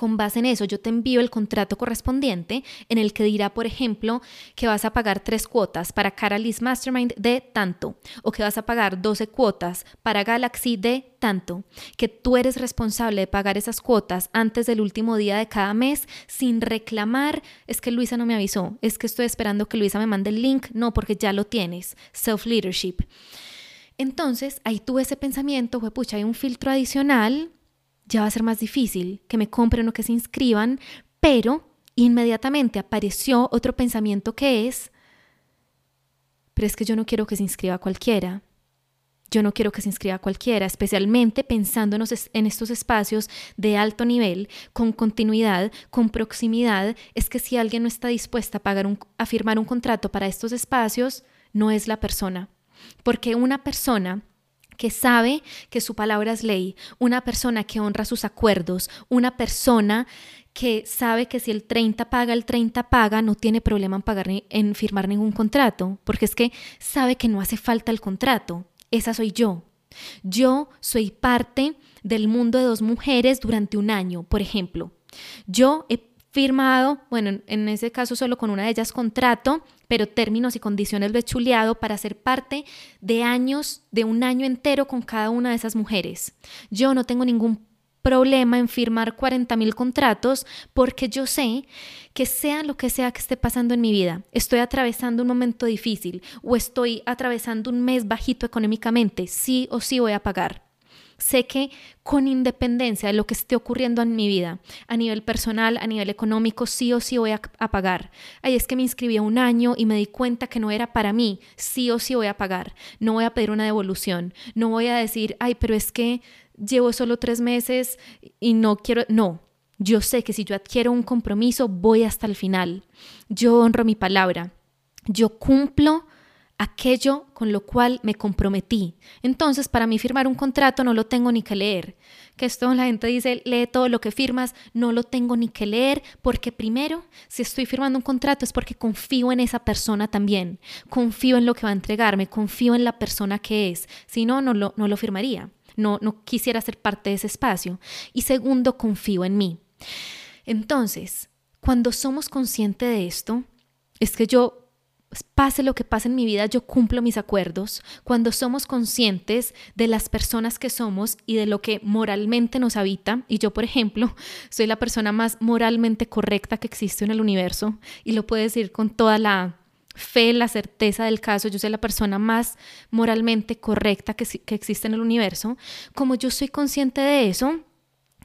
con base en eso, yo te envío el contrato correspondiente en el que dirá, por ejemplo, que vas a pagar tres cuotas para Caralis Mastermind de tanto, o que vas a pagar 12 cuotas para Galaxy de tanto, que tú eres responsable de pagar esas cuotas antes del último día de cada mes sin reclamar, es que Luisa no me avisó, es que estoy esperando que Luisa me mande el link, no, porque ya lo tienes, self-leadership. Entonces, ahí tuve ese pensamiento, fue pucha, hay un filtro adicional ya va a ser más difícil que me compren o que se inscriban, pero inmediatamente apareció otro pensamiento que es, pero es que yo no quiero que se inscriba cualquiera. Yo no quiero que se inscriba cualquiera, especialmente pensando en estos espacios de alto nivel, con continuidad, con proximidad. Es que si alguien no está dispuesta a, pagar a firmar un contrato para estos espacios, no es la persona. Porque una persona que sabe que su palabra es ley, una persona que honra sus acuerdos, una persona que sabe que si el 30 paga, el 30 paga, no tiene problema en, pagar, en firmar ningún contrato, porque es que sabe que no hace falta el contrato. Esa soy yo. Yo soy parte del mundo de dos mujeres durante un año, por ejemplo. Yo he firmado, bueno, en ese caso solo con una de ellas contrato, pero términos y condiciones de chuleado para ser parte de años, de un año entero con cada una de esas mujeres. Yo no tengo ningún problema en firmar 40 mil contratos porque yo sé que sea lo que sea que esté pasando en mi vida, estoy atravesando un momento difícil o estoy atravesando un mes bajito económicamente, sí o sí voy a pagar. Sé que con independencia de lo que esté ocurriendo en mi vida, a nivel personal, a nivel económico, sí o sí voy a, pagar. Ahí es que me inscribí a un año y me di cuenta que no era para mí, sí o sí voy a pagar. No voy a pedir una devolución, no voy a decir, ay, pero es que llevo solo tres meses y no quiero, no, yo sé que si yo adquiero un compromiso voy hasta el final. Yo honro mi palabra. Yo cumplo aquello con lo cual me comprometí. Entonces, para mí firmar un contrato no lo tengo ni que leer. Que esto la gente dice, lee todo lo que firmas, no lo tengo ni que leer, porque primero, si estoy firmando un contrato es porque confío en esa persona también, confío en lo que va a entregarme, confío en la persona que es, si no, no lo, no lo firmaría no, no quisiera ser parte de ese espacio. Y segundo, confío en mí. Entonces, cuando somos conscientes de esto, es que yo pase lo que pase en mi vida, yo cumplo mis acuerdos. Cuando somos conscientes de las personas que somos y de lo que moralmente nos habita, y yo, por ejemplo, soy la persona más moralmente correcta que existe en el universo, y lo puedo decir con toda la fe, la certeza del caso, yo soy la persona más moralmente correcta que, que existe en el universo, como yo soy consciente de eso,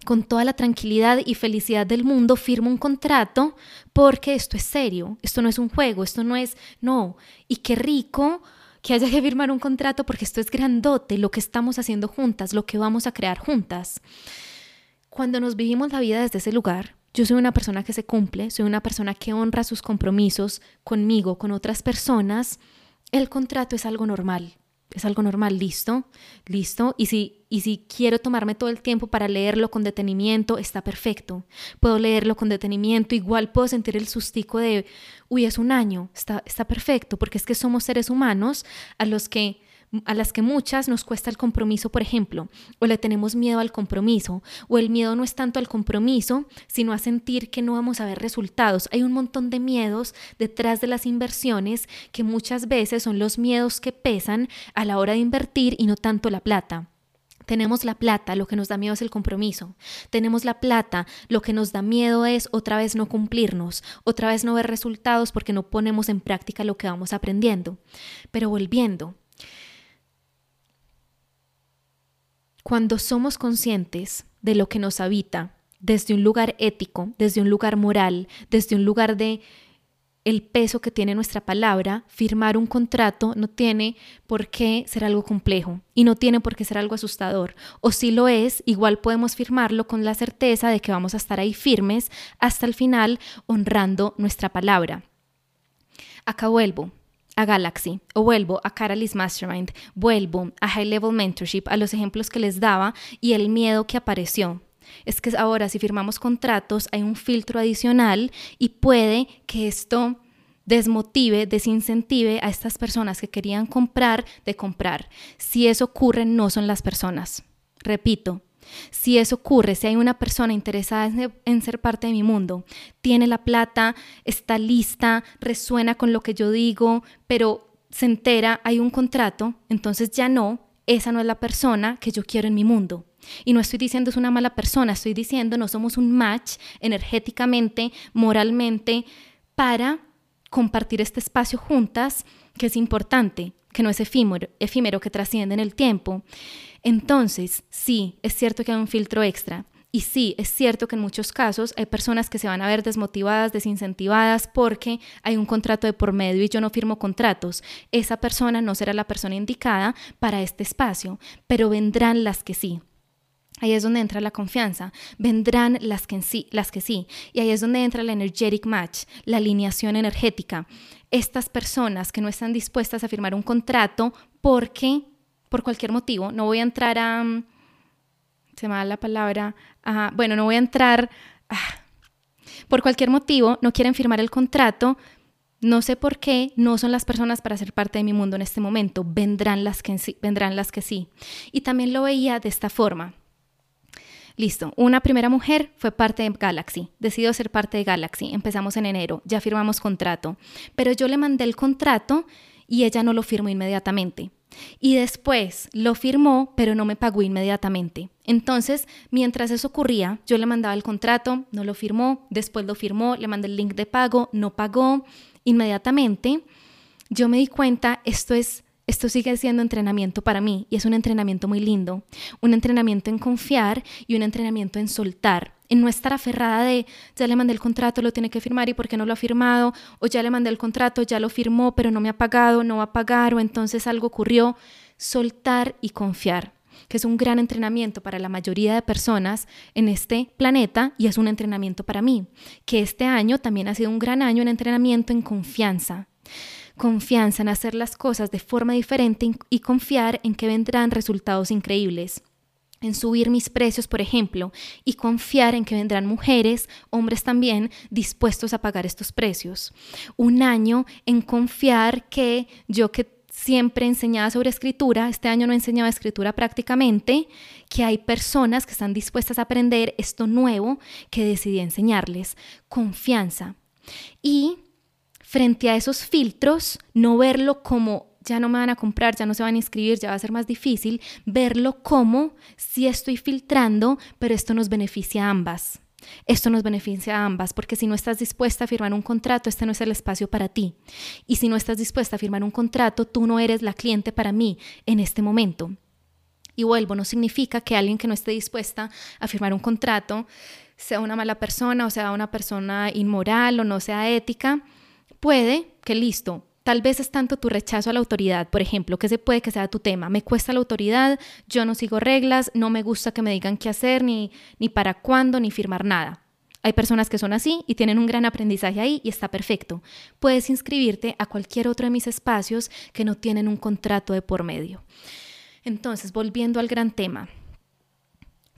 con toda la tranquilidad y felicidad del mundo, firmo un contrato porque esto es serio, esto no es un juego, esto no es, no, y qué rico que haya que firmar un contrato porque esto es grandote, lo que estamos haciendo juntas, lo que vamos a crear juntas. Cuando nos vivimos la vida desde ese lugar, yo soy una persona que se cumple, soy una persona que honra sus compromisos conmigo, con otras personas. El contrato es algo normal, es algo normal, listo, listo. Y si, y si quiero tomarme todo el tiempo para leerlo con detenimiento, está perfecto. Puedo leerlo con detenimiento, igual puedo sentir el sustico de, uy, es un año, está, está perfecto, porque es que somos seres humanos a los que a las que muchas nos cuesta el compromiso, por ejemplo, o le tenemos miedo al compromiso, o el miedo no es tanto al compromiso, sino a sentir que no vamos a ver resultados. Hay un montón de miedos detrás de las inversiones que muchas veces son los miedos que pesan a la hora de invertir y no tanto la plata. Tenemos la plata, lo que nos da miedo es el compromiso. Tenemos la plata, lo que nos da miedo es otra vez no cumplirnos, otra vez no ver resultados porque no ponemos en práctica lo que vamos aprendiendo. Pero volviendo, Cuando somos conscientes de lo que nos habita, desde un lugar ético, desde un lugar moral, desde un lugar de el peso que tiene nuestra palabra, firmar un contrato no tiene por qué ser algo complejo y no tiene por qué ser algo asustador. O si lo es, igual podemos firmarlo con la certeza de que vamos a estar ahí firmes hasta el final, honrando nuestra palabra. Acá vuelvo a Galaxy o vuelvo a Caralis Mastermind, vuelvo a High Level Mentorship, a los ejemplos que les daba y el miedo que apareció. Es que ahora si firmamos contratos hay un filtro adicional y puede que esto desmotive, desincentive a estas personas que querían comprar de comprar. Si eso ocurre, no son las personas. Repito, si eso ocurre, si hay una persona interesada en ser parte de mi mundo, tiene la plata, está lista, resuena con lo que yo digo, pero se entera, hay un contrato, entonces ya no, esa no es la persona que yo quiero en mi mundo. Y no estoy diciendo es una mala persona, estoy diciendo no somos un match energéticamente, moralmente, para compartir este espacio juntas, que es importante, que no es efímero, efímero que trasciende en el tiempo. Entonces, sí, es cierto que hay un filtro extra. Y sí, es cierto que en muchos casos hay personas que se van a ver desmotivadas, desincentivadas porque hay un contrato de por medio y yo no firmo contratos. Esa persona no será la persona indicada para este espacio, pero vendrán las que sí. Ahí es donde entra la confianza. Vendrán las que, sí, las que sí. Y ahí es donde entra el energetic match, la alineación energética. Estas personas que no están dispuestas a firmar un contrato porque, por cualquier motivo, no voy a entrar a... Mm, se me da la palabra. bueno, no voy a entrar... por cualquier motivo, no quieren firmar el contrato. No sé por qué no son las personas para ser parte de mi mundo en este momento. Vendrán las que. Vendrán las que sí. Y también lo veía de esta forma Listo, una primera mujer fue parte de Galaxy, decidió ser parte de Galaxy, empezamos en enero, ya firmamos contrato, pero yo le mandé el contrato y ella no lo firmó inmediatamente. Y después lo firmó, pero no me pagó inmediatamente. Entonces, mientras eso ocurría, yo le mandaba el contrato, no lo firmó, después lo firmó, le mandé el link de pago, no pagó inmediatamente. Yo me di cuenta, esto es esto sigue siendo entrenamiento para mí y es un entrenamiento muy lindo, un entrenamiento en confiar y un entrenamiento en soltar, en no estar aferrada de ya le mandé el contrato, lo tiene que firmar y por qué no lo ha firmado, o ya le mandé el contrato, ya lo firmó, pero no me ha pagado, no va a pagar, o entonces algo ocurrió. Soltar y confiar, que es un gran entrenamiento para la mayoría de personas en este planeta y es un entrenamiento para mí, que este año también ha sido un gran año en entrenamiento en confianza. Confianza en hacer las cosas de forma diferente y confiar en que vendrán resultados increíbles en subir mis precios, por ejemplo, y confiar en que vendrán mujeres, hombres también, dispuestos a pagar estos precios. Un año en confiar que yo que siempre enseñaba sobre escritura, este año no enseñaba escritura prácticamente, que hay personas que están dispuestas a aprender esto nuevo que decidí enseñarles. Confianza. Y frente a esos filtros, no verlo como ya no me van a comprar, ya no se van a inscribir, ya va a ser más difícil, verlo como si estoy filtrando, pero esto nos beneficia a ambas. Esto nos beneficia a ambas, porque si no estás dispuesta a firmar un contrato, este no es el espacio para ti. Y si no estás dispuesta a firmar un contrato, tú no eres la cliente para mí en este momento. Y vuelvo, no significa que alguien que no esté dispuesta a firmar un contrato sea una mala persona o sea una persona inmoral o no sea ética Puede que listo, Tal vez es tanto tu rechazo a la autoridad, por ejemplo, que se puede que sea tu tema. Me cuesta la autoridad, yo no sigo reglas, no me gusta que me digan qué hacer, ni, ni para cuándo, ni firmar nada. Hay personas que son así y tienen un gran aprendizaje ahí y está perfecto. Puedes inscribirte a cualquier otro de mis espacios que no tienen un contrato de por medio. Entonces, volviendo al gran tema,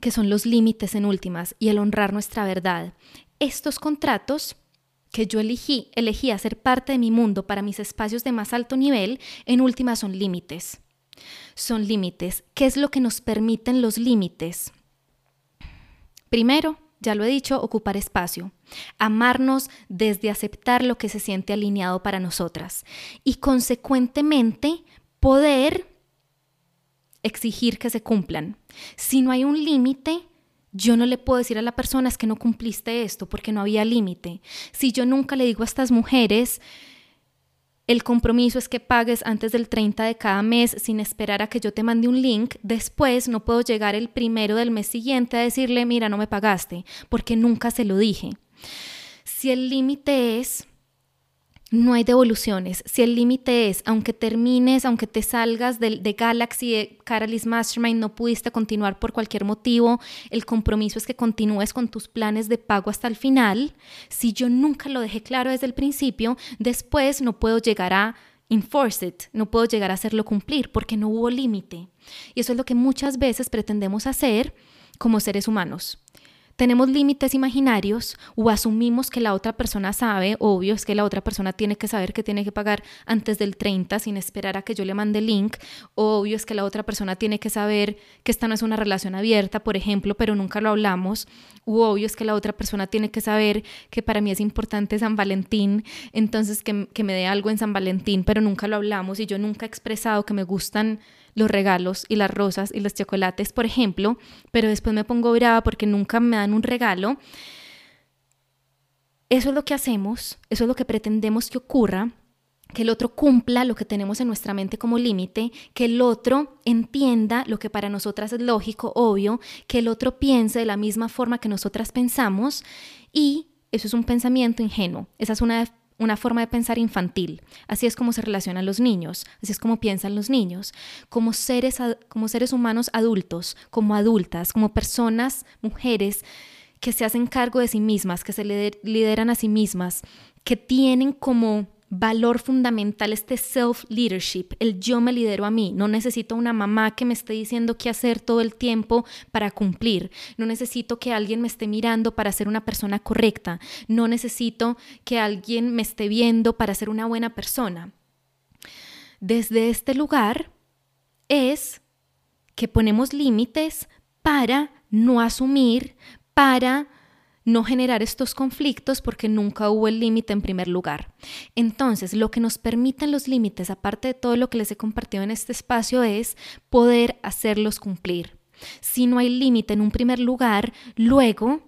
que son los límites en últimas y el honrar nuestra verdad. Estos contratos que yo elegí, elegí hacer parte de mi mundo para mis espacios de más alto nivel, en última son límites. Son límites. ¿Qué es lo que nos permiten los límites? Primero, ya lo he dicho, ocupar espacio. Amarnos desde aceptar lo que se siente alineado para nosotras. Y consecuentemente, poder exigir que se cumplan. Si no hay un límite, yo no le puedo decir a la persona es que no cumpliste esto porque no había límite. Si yo nunca le digo a estas mujeres, el compromiso es que pagues antes del 30 de cada mes sin esperar a que yo te mande un link, después no puedo llegar el primero del mes siguiente a decirle, mira, no me pagaste, porque nunca se lo dije. Si el límite es no hay devoluciones. Si el límite es, aunque termines, aunque te salgas de, Galaxy, de Caralis Mastermind, no pudiste continuar por cualquier motivo, el compromiso es que continúes con tus planes de pago hasta el final. Si yo nunca lo dejé claro desde el principio, después no puedo llegar a enforce it, no puedo llegar a hacerlo cumplir porque no hubo límite. Y eso es lo que muchas veces pretendemos hacer como seres humanos tenemos límites imaginarios o asumimos que la otra persona sabe, obvio es que la otra persona tiene que saber que tiene que pagar antes del 30 sin esperar a que yo le mande el link, obvio es que la otra persona tiene que saber que esta no es una relación abierta, por ejemplo, pero nunca lo hablamos, u obvio es que la otra persona tiene que saber que para mí es importante San Valentín, entonces que, que me dé algo en San Valentín, pero nunca lo hablamos y yo nunca he expresado que me gustan los regalos y las rosas y los chocolates, por ejemplo, pero después me pongo brava porque nunca me dan un regalo. Eso es lo que hacemos, eso es lo que pretendemos que ocurra que el otro cumpla lo que tenemos en nuestra mente como límite, que el otro entienda lo que para nosotras es lógico, obvio, que el otro piense de la misma forma que nosotras pensamos y eso es un pensamiento ingenuo, esa es una, una forma de pensar infantil, así es como se relacionan los niños, así es como piensan los niños, como seres, como seres humanos adultos, como adultas, como personas, mujeres que se hacen cargo de sí mismas, que se lideran a sí mismas, que tienen como valor fundamental este self-leadership, el yo me lidero a mí. No necesito una mamá que me esté diciendo qué hacer todo el tiempo para cumplir. No necesito que alguien me esté mirando para ser una persona correcta. No necesito que alguien me esté viendo para ser una buena persona. Desde este lugar es que ponemos límites para no asumir, para no generar estos conflictos porque nunca hubo el límite en primer lugar. Entonces, lo que nos permiten los límites, aparte de todo lo que les he compartido en este espacio, es poder hacerlos cumplir. Si no hay límite en un primer lugar, luego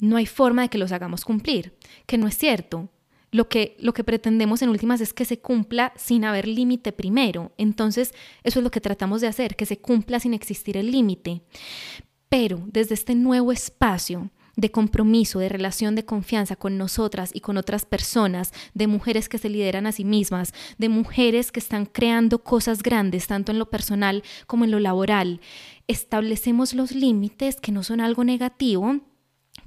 no hay forma de que los hagamos cumplir, que no es cierto. Lo que, lo que pretendemos en últimas es que se cumpla sin haber límite primero. Entonces, eso es lo que tratamos de hacer, que se cumpla sin existir el límite. Pero desde este nuevo espacio de compromiso, de relación de confianza con nosotras y con otras personas, de mujeres que se lideran a sí mismas, de mujeres que están creando cosas grandes, tanto en lo personal como en lo laboral, establecemos los límites que no son algo negativo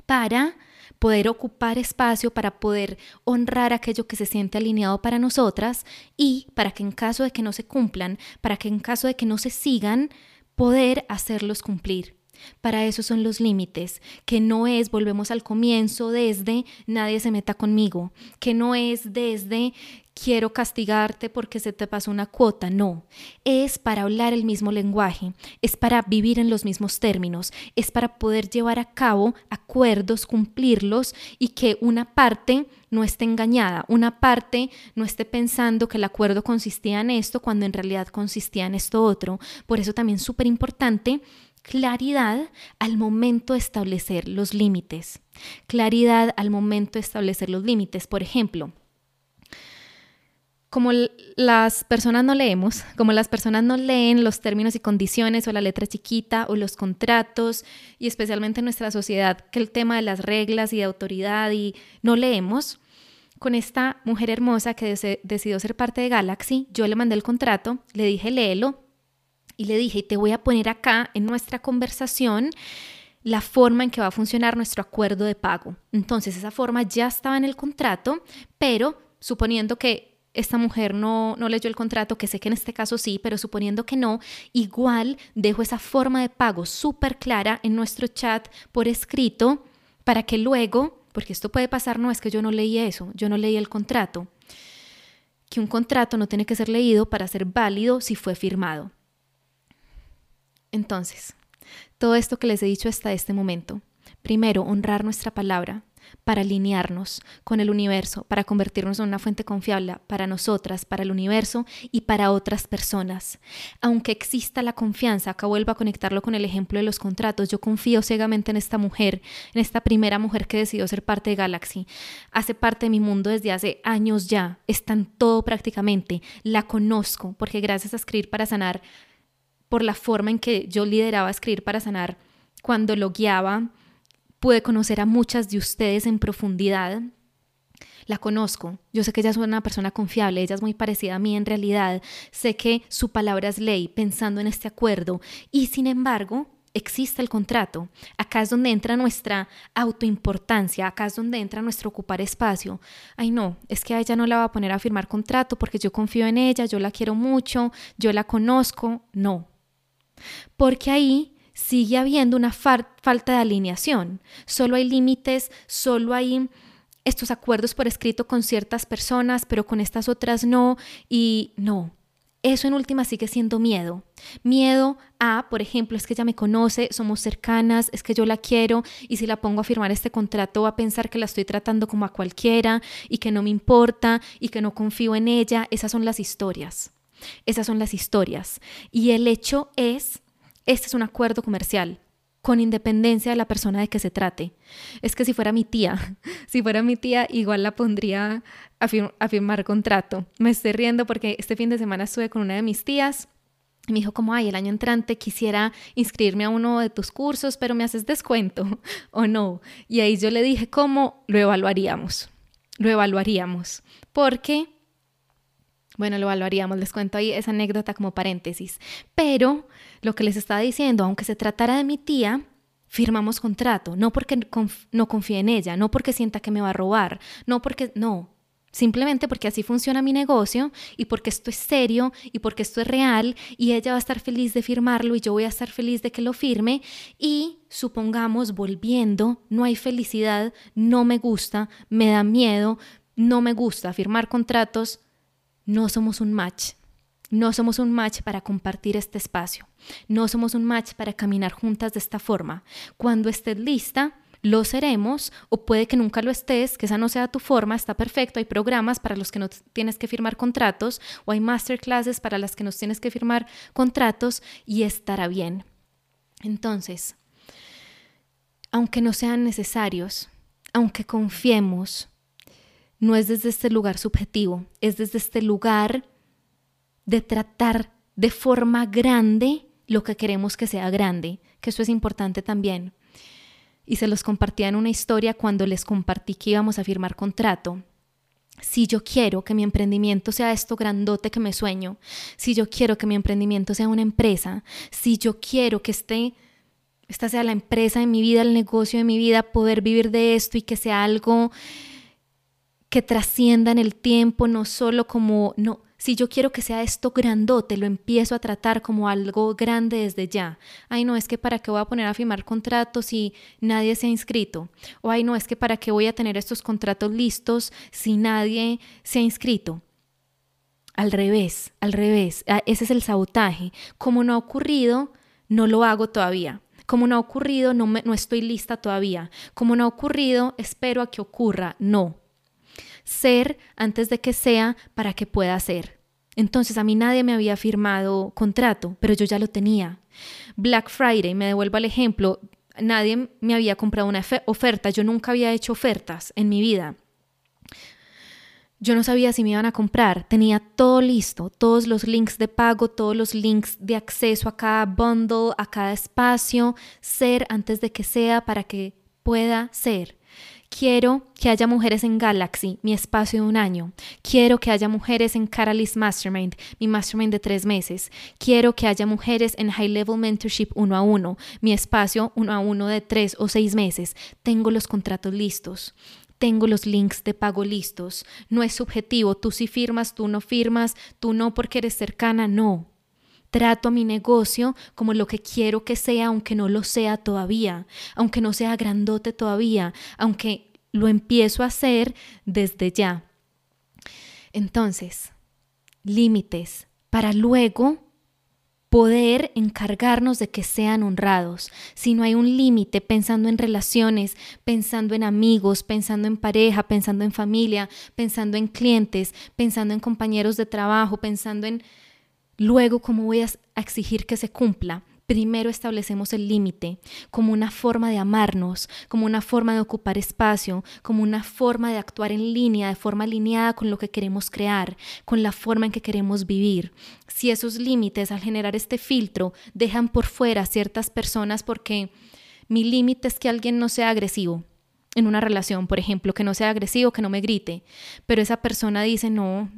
para poder ocupar espacio, para poder honrar aquello que se siente alineado para nosotras y para que en caso de que no se cumplan, para que en caso de que no se sigan, poder hacerlos cumplir. Para eso son los límites, que no es, volvemos al comienzo, desde nadie se meta conmigo, que no es desde quiero castigarte porque se te pasó una cuota, no, es para hablar el mismo lenguaje, es para vivir en los mismos términos, es para poder llevar a cabo acuerdos, cumplirlos y que una parte no esté engañada, una parte no esté pensando que el acuerdo consistía en esto cuando en realidad consistía en esto otro. Por eso también súper importante claridad al momento de establecer los límites. Claridad al momento de establecer los límites. Por ejemplo, como las personas no leemos, como las personas no leen los términos y condiciones o la letra chiquita o los contratos y especialmente en nuestra sociedad que el tema de las reglas y de autoridad y no leemos, con esta mujer hermosa que decidió ser parte de Galaxy, yo le mandé el contrato, le dije léelo y le dije, te voy a poner acá en nuestra conversación la forma en que va a funcionar nuestro acuerdo de pago. Entonces, esa forma ya estaba en el contrato, pero suponiendo que esta mujer no, no leyó el contrato, que sé que en este caso sí, pero suponiendo que no, igual dejo esa forma de pago súper clara en nuestro chat por escrito para que luego, porque esto puede pasar, no es que yo no leí eso, yo no leí el contrato, que un contrato no tiene que ser leído para ser válido si fue firmado. Entonces, todo esto que les he dicho hasta este momento, primero, honrar nuestra palabra para alinearnos con el universo, para convertirnos en una fuente confiable para nosotras, para el universo y para otras personas. Aunque exista la confianza, acá vuelvo a conectarlo con el ejemplo de los contratos, yo confío ciegamente en esta mujer, en esta primera mujer que decidió ser parte de Galaxy. Hace parte de mi mundo desde hace años ya, está en todo prácticamente, la conozco, porque gracias a escribir para sanar por la forma en que yo lideraba Escribir para Sanar, cuando lo guiaba, pude conocer a muchas de ustedes en profundidad. La conozco, yo sé que ella es una persona confiable, ella es muy parecida a mí en realidad, sé que su palabra es ley pensando en este acuerdo y sin embargo existe el contrato. Acá es donde entra nuestra autoimportancia, acá es donde entra nuestro ocupar espacio. Ay, no, es que a ella no la va a poner a firmar contrato porque yo confío en ella, yo la quiero mucho, yo la conozco. No, porque ahí sigue habiendo una falta de alineación. Solo hay límites, solo hay estos acuerdos por escrito con ciertas personas, pero con estas otras no, y no. Eso en última sigue siendo miedo. Miedo a, por ejemplo, es que ella me conoce, somos cercanas, es que yo la quiero y si la pongo a firmar este contrato va a pensar que la estoy tratando como a cualquiera y que no me importa y que no confío en ella. Esas son las historias. Esas son las historias. Y el hecho es, este es un acuerdo comercial. con independencia de la persona de que se trate. Es que si fuera mi tía, si fuera mi tía, igual la pondría a, firmar contrato. Me estoy riendo porque este fin de semana estuve con una de mis tías. Y me dijo como, ay, el año entrante quisiera inscribirme a uno de tus cursos, pero me haces descuento o no. Y ahí yo le dije, ¿cómo lo evaluaríamos? Lo evaluaríamos. Porque bueno, lo evaluaríamos, les cuento ahí esa anécdota como paréntesis. Pero lo que les estaba diciendo, aunque se tratara de mi tía, firmamos contrato, no porque no confíe en ella, no porque sienta que me va a robar, no porque, no, simplemente porque así funciona mi negocio y porque esto es serio y porque esto es real y ella va a estar feliz de firmarlo y yo voy a estar feliz de que lo firme. Y supongamos volviendo, no hay felicidad, no me gusta, me da miedo, no me gusta firmar contratos, no somos un match. No somos un match para compartir este espacio. No somos un match para caminar juntas de esta forma. Cuando estés lista, lo seremos o puede que nunca lo estés, que esa no sea tu forma, está perfecto. Hay programas para los que no tienes que firmar contratos o hay masterclasses para las que nos tienes que firmar contratos y estará bien. Entonces, aunque no sean necesarios, aunque confiemos, no es desde este lugar subjetivo, es desde este lugar de tratar de forma grande lo que queremos que sea grande, que eso es importante también. Y se los compartía en una historia cuando les compartí que íbamos a firmar contrato. Si yo quiero que mi emprendimiento sea esto grandote que me sueño, si yo quiero que mi emprendimiento sea una empresa, si yo quiero que esté esta sea la empresa de mi vida, el negocio de mi vida, poder vivir de esto y que sea algo que trascienda en el tiempo, no solo como, no, si yo quiero que sea esto grandote, lo empiezo a tratar como algo grande desde ya. Ay, no, es que para qué voy a poner a firmar contratos si nadie se ha inscrito. O ay, no, es que para qué voy a tener estos contratos listos si nadie se ha inscrito. Al revés, al revés, ah, ese es el sabotaje. Como no ha ocurrido, no lo hago todavía. Como no ha ocurrido, no, me, no estoy lista todavía. Como no ha ocurrido, espero a que ocurra. No, ser antes de que sea para que pueda ser. Entonces a mí nadie me había firmado contrato, pero yo ya lo tenía. Black Friday, me devuelvo al ejemplo, nadie me había comprado una oferta, yo nunca había hecho ofertas en mi vida. Yo no sabía si me iban a comprar, tenía todo listo, todos los links de pago, todos los links de acceso a cada bundle, a cada espacio, ser antes de que sea para que pueda ser. Quiero que haya mujeres en Galaxy, mi espacio de un año. Quiero que haya mujeres en Catalyst Mastermind, mi mastermind de tres meses. Quiero que haya mujeres en High Level Mentorship uno a uno, mi espacio uno a uno de tres o seis meses. Tengo los contratos listos. Tengo los links de pago listos. No es subjetivo, tú sí firmas, tú no firmas, tú no porque eres cercana, no. Trato mi negocio como lo que quiero que sea, aunque no lo sea todavía, aunque no sea grandote todavía, aunque lo empiezo a hacer desde ya. Entonces, límites para luego poder encargarnos de que sean honrados. Si no hay un límite pensando en relaciones, pensando en amigos, pensando en pareja, pensando en familia, pensando en clientes, pensando en compañeros de trabajo, pensando en Luego, ¿cómo voy a exigir que se cumpla? Primero establecemos el límite como una forma de amarnos, como una forma de ocupar espacio, como una forma de actuar en línea, de forma alineada con lo que queremos crear, con la forma en que queremos vivir. Si esos límites al generar este filtro dejan por fuera ciertas personas porque mi límite es que alguien no sea agresivo, en una relación, por ejemplo, que no sea agresivo, que no me grite, pero esa persona dice, no,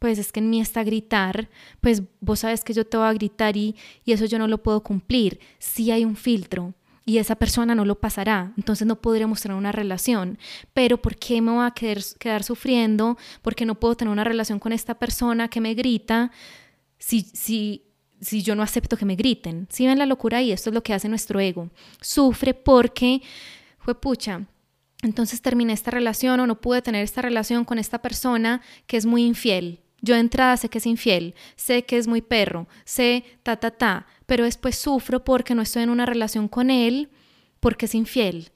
pues es que en mí está gritar, pues vos sabes que yo te voy a gritar y, y eso yo no lo puedo cumplir. Si hay un filtro y esa persona no lo pasará, entonces no podríamos tener una relación. Pero ¿por qué me voy a quedar, quedar sufriendo? ¿Por qué no puedo tener una relación con esta persona que me grita si, si, si yo no acepto que me griten? Si ven la locura y esto es lo que hace nuestro ego. Sufre porque, fue pucha, entonces terminé esta relación o no pude tener esta relación con esta persona que es muy infiel yo de entrada sé que es infiel, sé que es muy perro, sé ta, ta, ta, pero después sufro porque no estoy en una relación con él porque es infiel.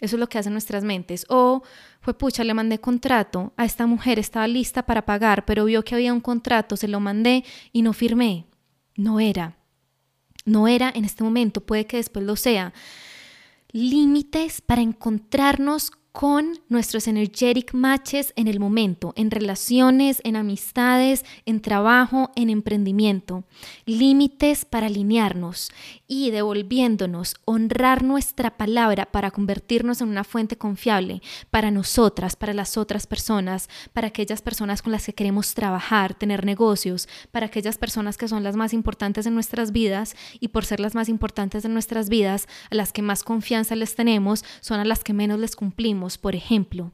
Eso es lo que hacen nuestras mentes. O fue pucha, le mandé contrato a esta mujer, estaba lista para pagar, pero vio que había un contrato, se lo mandé y no firmé. No era. No era en este momento, puede que después lo sea. Límites para encontrarnos con nuestros energetic matches en el momento, en relaciones, en amistades, en trabajo, en emprendimiento. Límites para alinearnos y devolviéndonos, honrar nuestra palabra para convertirnos en una fuente confiable para nosotras, para las otras personas, para aquellas personas con las que queremos trabajar, tener negocios, para aquellas personas que son las más importantes en nuestras vidas y por ser las más importantes en nuestras vidas, a las que más confianza les tenemos, son a las que menos les cumplimos por ejemplo,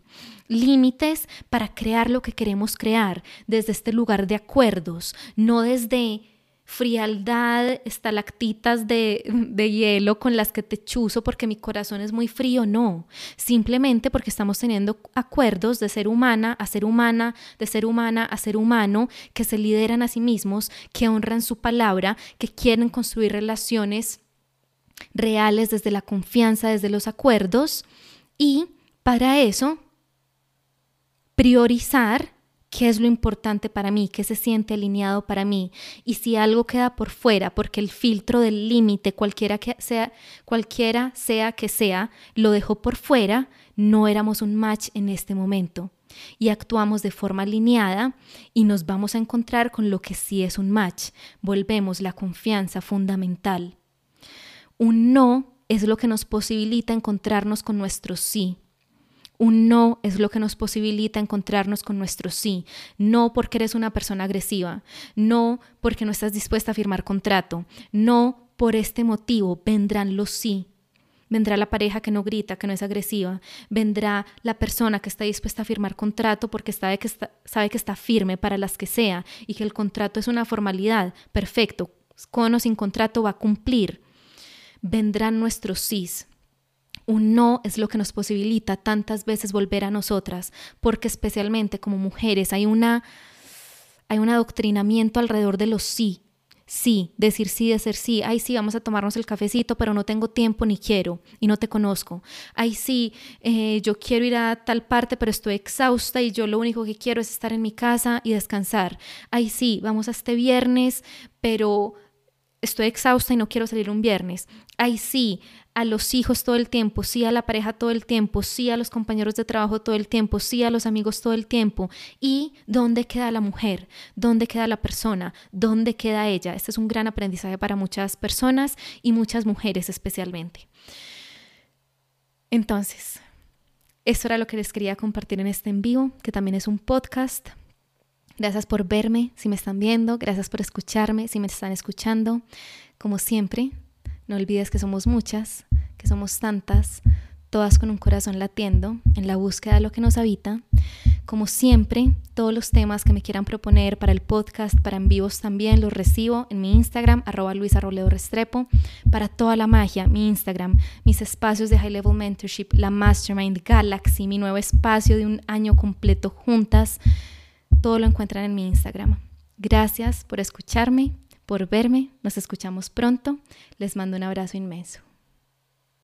límites para crear lo que queremos crear desde este lugar de acuerdos, no desde frialdad, estalactitas de, de, hielo con las que te chuzo porque mi corazón es muy frío, no, simplemente porque estamos teniendo acuerdos de ser humana a ser humana, de ser humana a ser humano, que se lideran a sí mismos, que honran su palabra, que quieren construir relaciones reales desde la confianza, desde los acuerdos. Y para eso, priorizar qué es lo importante para mí, qué se siente alineado para mí y si algo queda por fuera, porque el filtro del límite, cualquiera sea, cualquiera sea que sea, lo dejó por fuera, no éramos un match en este momento y actuamos de forma alineada y nos vamos a encontrar con lo que sí es un match. Volvemos la confianza fundamental. Un no es lo que nos posibilita encontrarnos con nuestro sí. Un no es lo que nos posibilita encontrarnos con nuestro sí. No porque eres una persona agresiva. No porque no estás dispuesta a firmar contrato. No por este motivo vendrán los sí. Vendrá la pareja que no grita, que no es agresiva. Vendrá la persona que está dispuesta a firmar contrato porque sabe que está, firme para las que sea y que el contrato es una formalidad. Perfecto. Con o sin contrato va a cumplir. Vendrán nuestros sís un no es lo que nos posibilita tantas veces volver a nosotras, porque especialmente como mujeres hay una hay un adoctrinamiento alrededor de los sí. Sí, decir sí, decir sí. Ay, sí, vamos a tomarnos el cafecito, pero no tengo tiempo ni quiero y no te conozco. Ay, sí, eh, yo quiero ir a tal parte, pero estoy exhausta y yo lo único que quiero es estar en mi casa y descansar. Ay, sí, vamos a este viernes, pero estoy exhausta y no quiero salir un viernes. Ay, sí, a los hijos todo el tiempo, sí a la pareja todo el tiempo, sí a los compañeros de trabajo todo el tiempo, sí a los amigos todo el tiempo. ¿Y dónde queda la mujer? ¿Dónde queda la persona? ¿Dónde queda ella? Este es un gran aprendizaje para muchas personas y muchas mujeres especialmente. Entonces, eso era lo que les quería compartir en este en vivo, que también es un podcast. Gracias por verme, si me están viendo, gracias por escucharme, si me están escuchando. Como siempre, no olvides que somos muchas, que somos tantas, todas con un corazón latiendo en la búsqueda de lo que nos habita. Como siempre, todos los temas que me quieran proponer para el podcast, para en vivos también, los recibo en mi Instagram, arroba Luisa Restrepo. Para toda la magia, mi Instagram, mis espacios de High Level Mentorship, la Mastermind Galaxy, mi nuevo espacio de un año completo juntas. Todo lo encuentran en mi Instagram. Gracias por escucharme por verme. Nos escuchamos pronto. Les mando un abrazo inmenso.